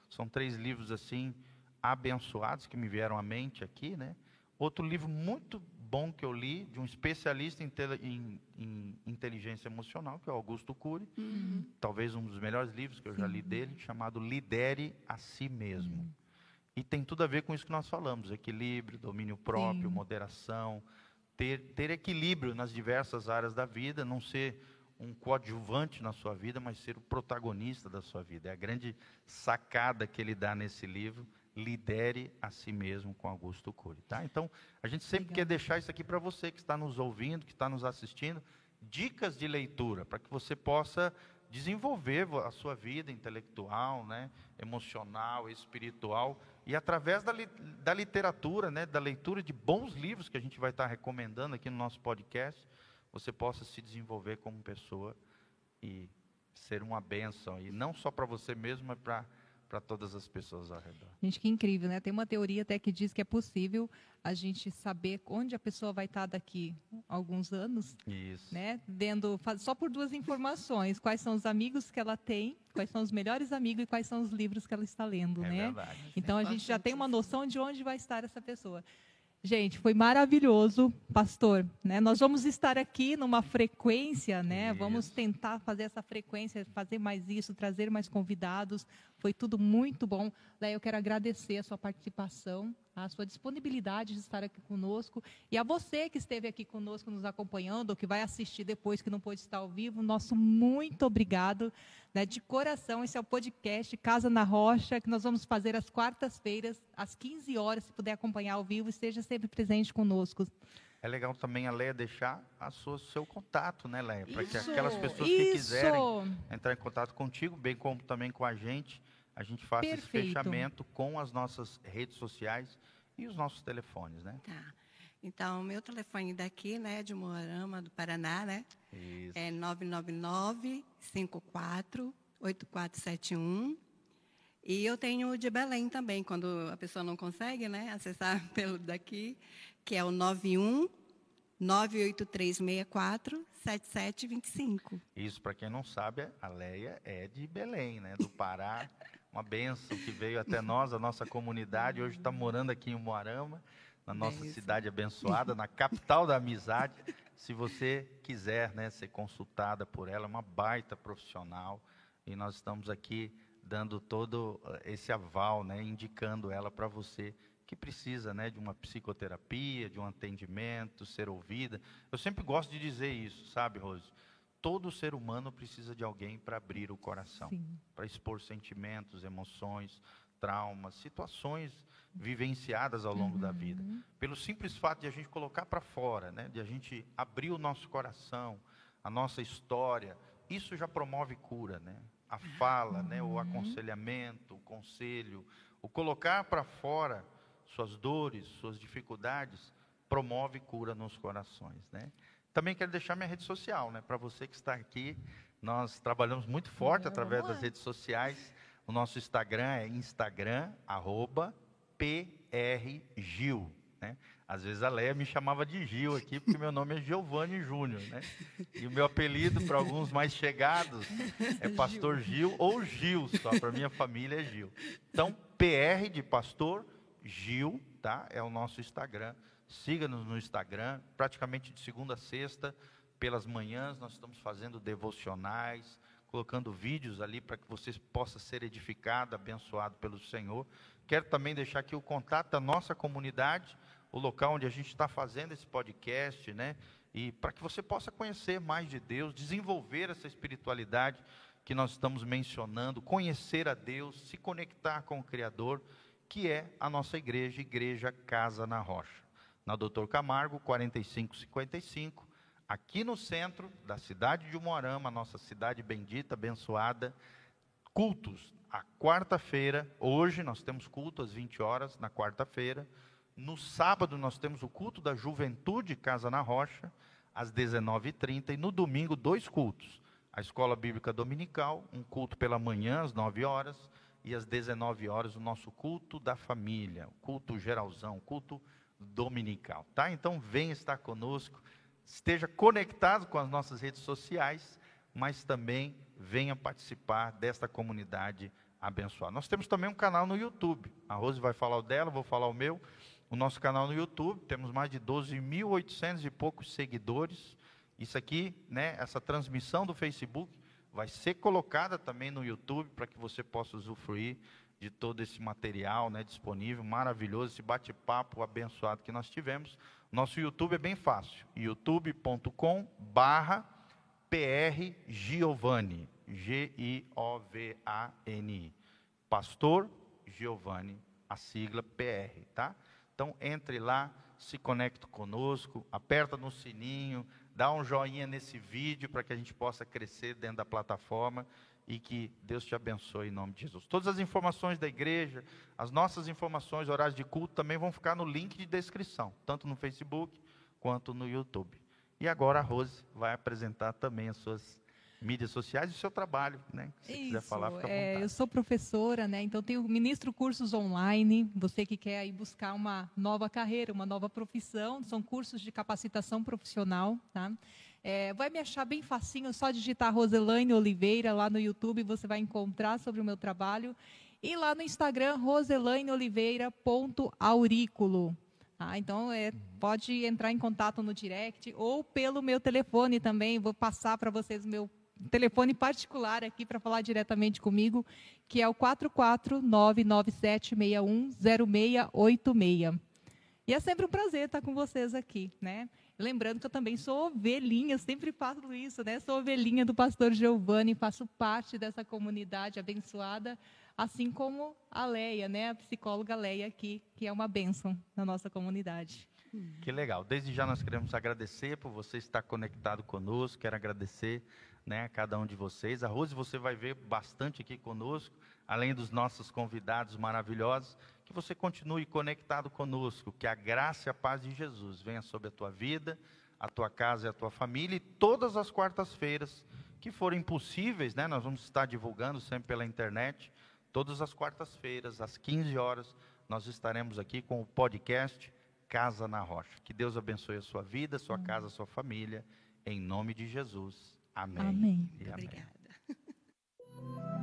São três livros assim abençoados que me vieram à mente aqui, né? Outro livro muito bom que eu li de um especialista em, em- em inteligência emocional, que é o Augusto Cury, talvez um dos melhores livros que eu já li dele, chamado Lidere a Si Mesmo. E tem tudo a ver com isso que nós falamos: equilíbrio, domínio próprio, Sim. moderação, ter, ter equilíbrio nas diversas áreas da vida, não ser um coadjuvante na sua vida, mas ser o protagonista da sua vida. É a grande sacada que ele dá nesse livro. Lidere a si mesmo com Augusto Cury, tá? Então, a gente sempre Legal. quer deixar isso aqui para você que está nos ouvindo, que está nos assistindo, dicas de leitura, para que você possa desenvolver vo- a sua vida intelectual, né, emocional, espiritual, e através da, li- da literatura, né, da leitura de bons livros que a gente vai estar recomendando aqui no nosso podcast, você possa se desenvolver como pessoa e ser uma bênção, e não só para você mesmo, mas para para todas as pessoas ao redor. Gente, que incrível, né? Tem uma teoria até que diz que é possível a gente saber onde a pessoa vai estar daqui a alguns anos, Isso. né? Vendo faz- só por duas informações: quais são os amigos que ela tem, quais são os melhores amigos e quais são os livros que ela está lendo, É né? verdade. Então a gente já tem uma noção de onde vai estar essa pessoa. Gente, foi maravilhoso, pastor. Né? Nós vamos estar aqui numa frequência, né? Vamos Isso. tentar fazer essa frequência, fazer mais isso, trazer mais convidados. Foi tudo muito bom. Léa, eu quero agradecer a sua participação, a sua disponibilidade de estar aqui conosco. E a você que esteve aqui conosco, nos acompanhando, ou que vai assistir depois, que não pôde estar ao vivo, nosso muito obrigado. né? De coração, esse é o podcast Casa na Rocha, que nós vamos fazer às quartas-feiras, às 15 horas, se puder acompanhar ao vivo, esteja sempre presente conosco. É legal também a Leia deixar a sua, seu contato, né, Leia? Para que aquelas pessoas que Isso! quiserem entrar em contato contigo, bem como também com a gente, a gente faça esse Perfeito. fechamento com as nossas redes sociais e os nossos telefones, né? Tá. Então, meu telefone daqui, né, de Moarama, do Paraná, né, Isso. é 999-54-8471. E eu tenho o de Belém também, quando a pessoa não consegue, né, acessar pelo daqui, que é o 91 98364 7725. Isso, para quem não sabe, a Leia é de Belém, né? Do Pará. Uma bênção que veio até nós, a nossa comunidade. Hoje está morando aqui em Moarama, na nossa Bênção. cidade abençoada, na capital da amizade. Se você quiser né, ser consultada por ela, é uma baita profissional. E nós estamos aqui dando todo eh, esse aval, né, indicando ela para você que precisa né, de uma psicoterapia, de um atendimento, ser ouvida. Eu sempre gosto de dizer isso, sabe, Rose? Todo ser humano precisa de alguém para abrir o coração, para expor sentimentos, emoções, traumas, situações vivenciadas ao longo uhum. da vida. Uhum. Pelo simples fato de a gente colocar para fora, né, de a gente abrir o nosso coração, a nossa história, isso já promove cura, né? A fala, uhum. né, o uhum. aconselhamento, o conselho, o colocar para fora suas dores, suas dificuldades, promove cura nos corações, né? Também quero deixar minha rede social, né? Para você que está aqui, nós trabalhamos muito forte através das redes sociais. O nosso Instagram é Instagram, arroba, PRGil. Né? Às vezes a Leia me chamava de Gil aqui, porque meu nome é Giovanni Júnior. Né? E o meu apelido, para alguns mais chegados, é Pastor Gil, ou Gil, só para minha família é Gil. Então, PR de Pastor Gil, tá? É o nosso Instagram. Siga-nos no Instagram, praticamente de segunda a sexta, pelas manhãs, nós estamos fazendo devocionais, colocando vídeos ali para que você possa ser edificado, abençoado pelo Senhor. Quero também deixar aqui o contato da nossa comunidade, o local onde a gente está fazendo esse podcast, né? E para que você possa conhecer mais de Deus, desenvolver essa espiritualidade que nós estamos mencionando, conhecer a Deus, se conectar com o Criador, que é a nossa igreja, Igreja Casa na Rocha na Doutor Camargo, 4555, aqui no centro da cidade de Moarama, nossa cidade bendita, abençoada. Cultos, a quarta-feira, hoje nós temos culto às 20 horas, na quarta-feira. No sábado nós temos o culto da Juventude Casa na Rocha, às 19h30. E no domingo, dois cultos. A Escola Bíblica Dominical, um culto pela manhã, às 9 horas, e às 19 horas, o nosso culto da família, o culto geralzão, o culto dominical, tá? Então venha estar conosco, esteja conectado com as nossas redes sociais, mas também venha participar desta comunidade abençoada. Nós temos também um canal no YouTube. A Rose vai falar o dela, vou falar o meu. O nosso canal no YouTube, temos mais de 12.800 e poucos seguidores. Isso aqui, né, essa transmissão do Facebook vai ser colocada também no YouTube para que você possa usufruir de todo esse material né, disponível, maravilhoso, esse bate-papo abençoado que nós tivemos. Nosso YouTube é bem fácil, youtube.com barra PR Giovanni, G-I-O-V-A-N-I, Pastor Giovanni, a sigla PR, tá? Então entre lá, se conecte conosco, aperta no sininho, dá um joinha nesse vídeo para que a gente possa crescer dentro da plataforma e que Deus te abençoe em nome de Jesus. Todas as informações da igreja, as nossas informações, horários de culto também vão ficar no link de descrição, tanto no Facebook quanto no YouTube. E agora a Rose vai apresentar também as suas mídias sociais e o seu trabalho, né? Se Isso, quiser falar, fica à é, Eu sou professora, né? Então tenho ministro cursos online. Você que quer aí buscar uma nova carreira, uma nova profissão, são cursos de capacitação profissional, tá? É, vai me achar bem facinho, só digitar Roselaine Oliveira lá no YouTube, você vai encontrar sobre o meu trabalho. E lá no Instagram, roselaineoliveira.auriculo. Ah, então, é, pode entrar em contato no direct ou pelo meu telefone também. Vou passar para vocês o meu telefone particular aqui para falar diretamente comigo, que é o 44997610686. E é sempre um prazer estar com vocês aqui, né? Lembrando que eu também sou ovelhinha, sempre faço isso, né? Sou ovelhinha do pastor Giovanni, faço parte dessa comunidade abençoada, assim como a Leia, né? A psicóloga Leia aqui, que é uma bênção na nossa comunidade. Que legal. Desde já nós queremos agradecer por você estar conectado conosco. Quero agradecer né, a cada um de vocês. A Rose você vai ver bastante aqui conosco, além dos nossos convidados maravilhosos que você continue conectado conosco, que a graça e a paz de Jesus venha sobre a tua vida, a tua casa e a tua família, e todas as quartas-feiras que forem possíveis, né, nós vamos estar divulgando sempre pela internet, todas as quartas-feiras, às 15 horas, nós estaremos aqui com o podcast Casa na Rocha. Que Deus abençoe a sua vida, a sua casa, a sua família, em nome de Jesus. Amém. Amém. amém. Obrigada.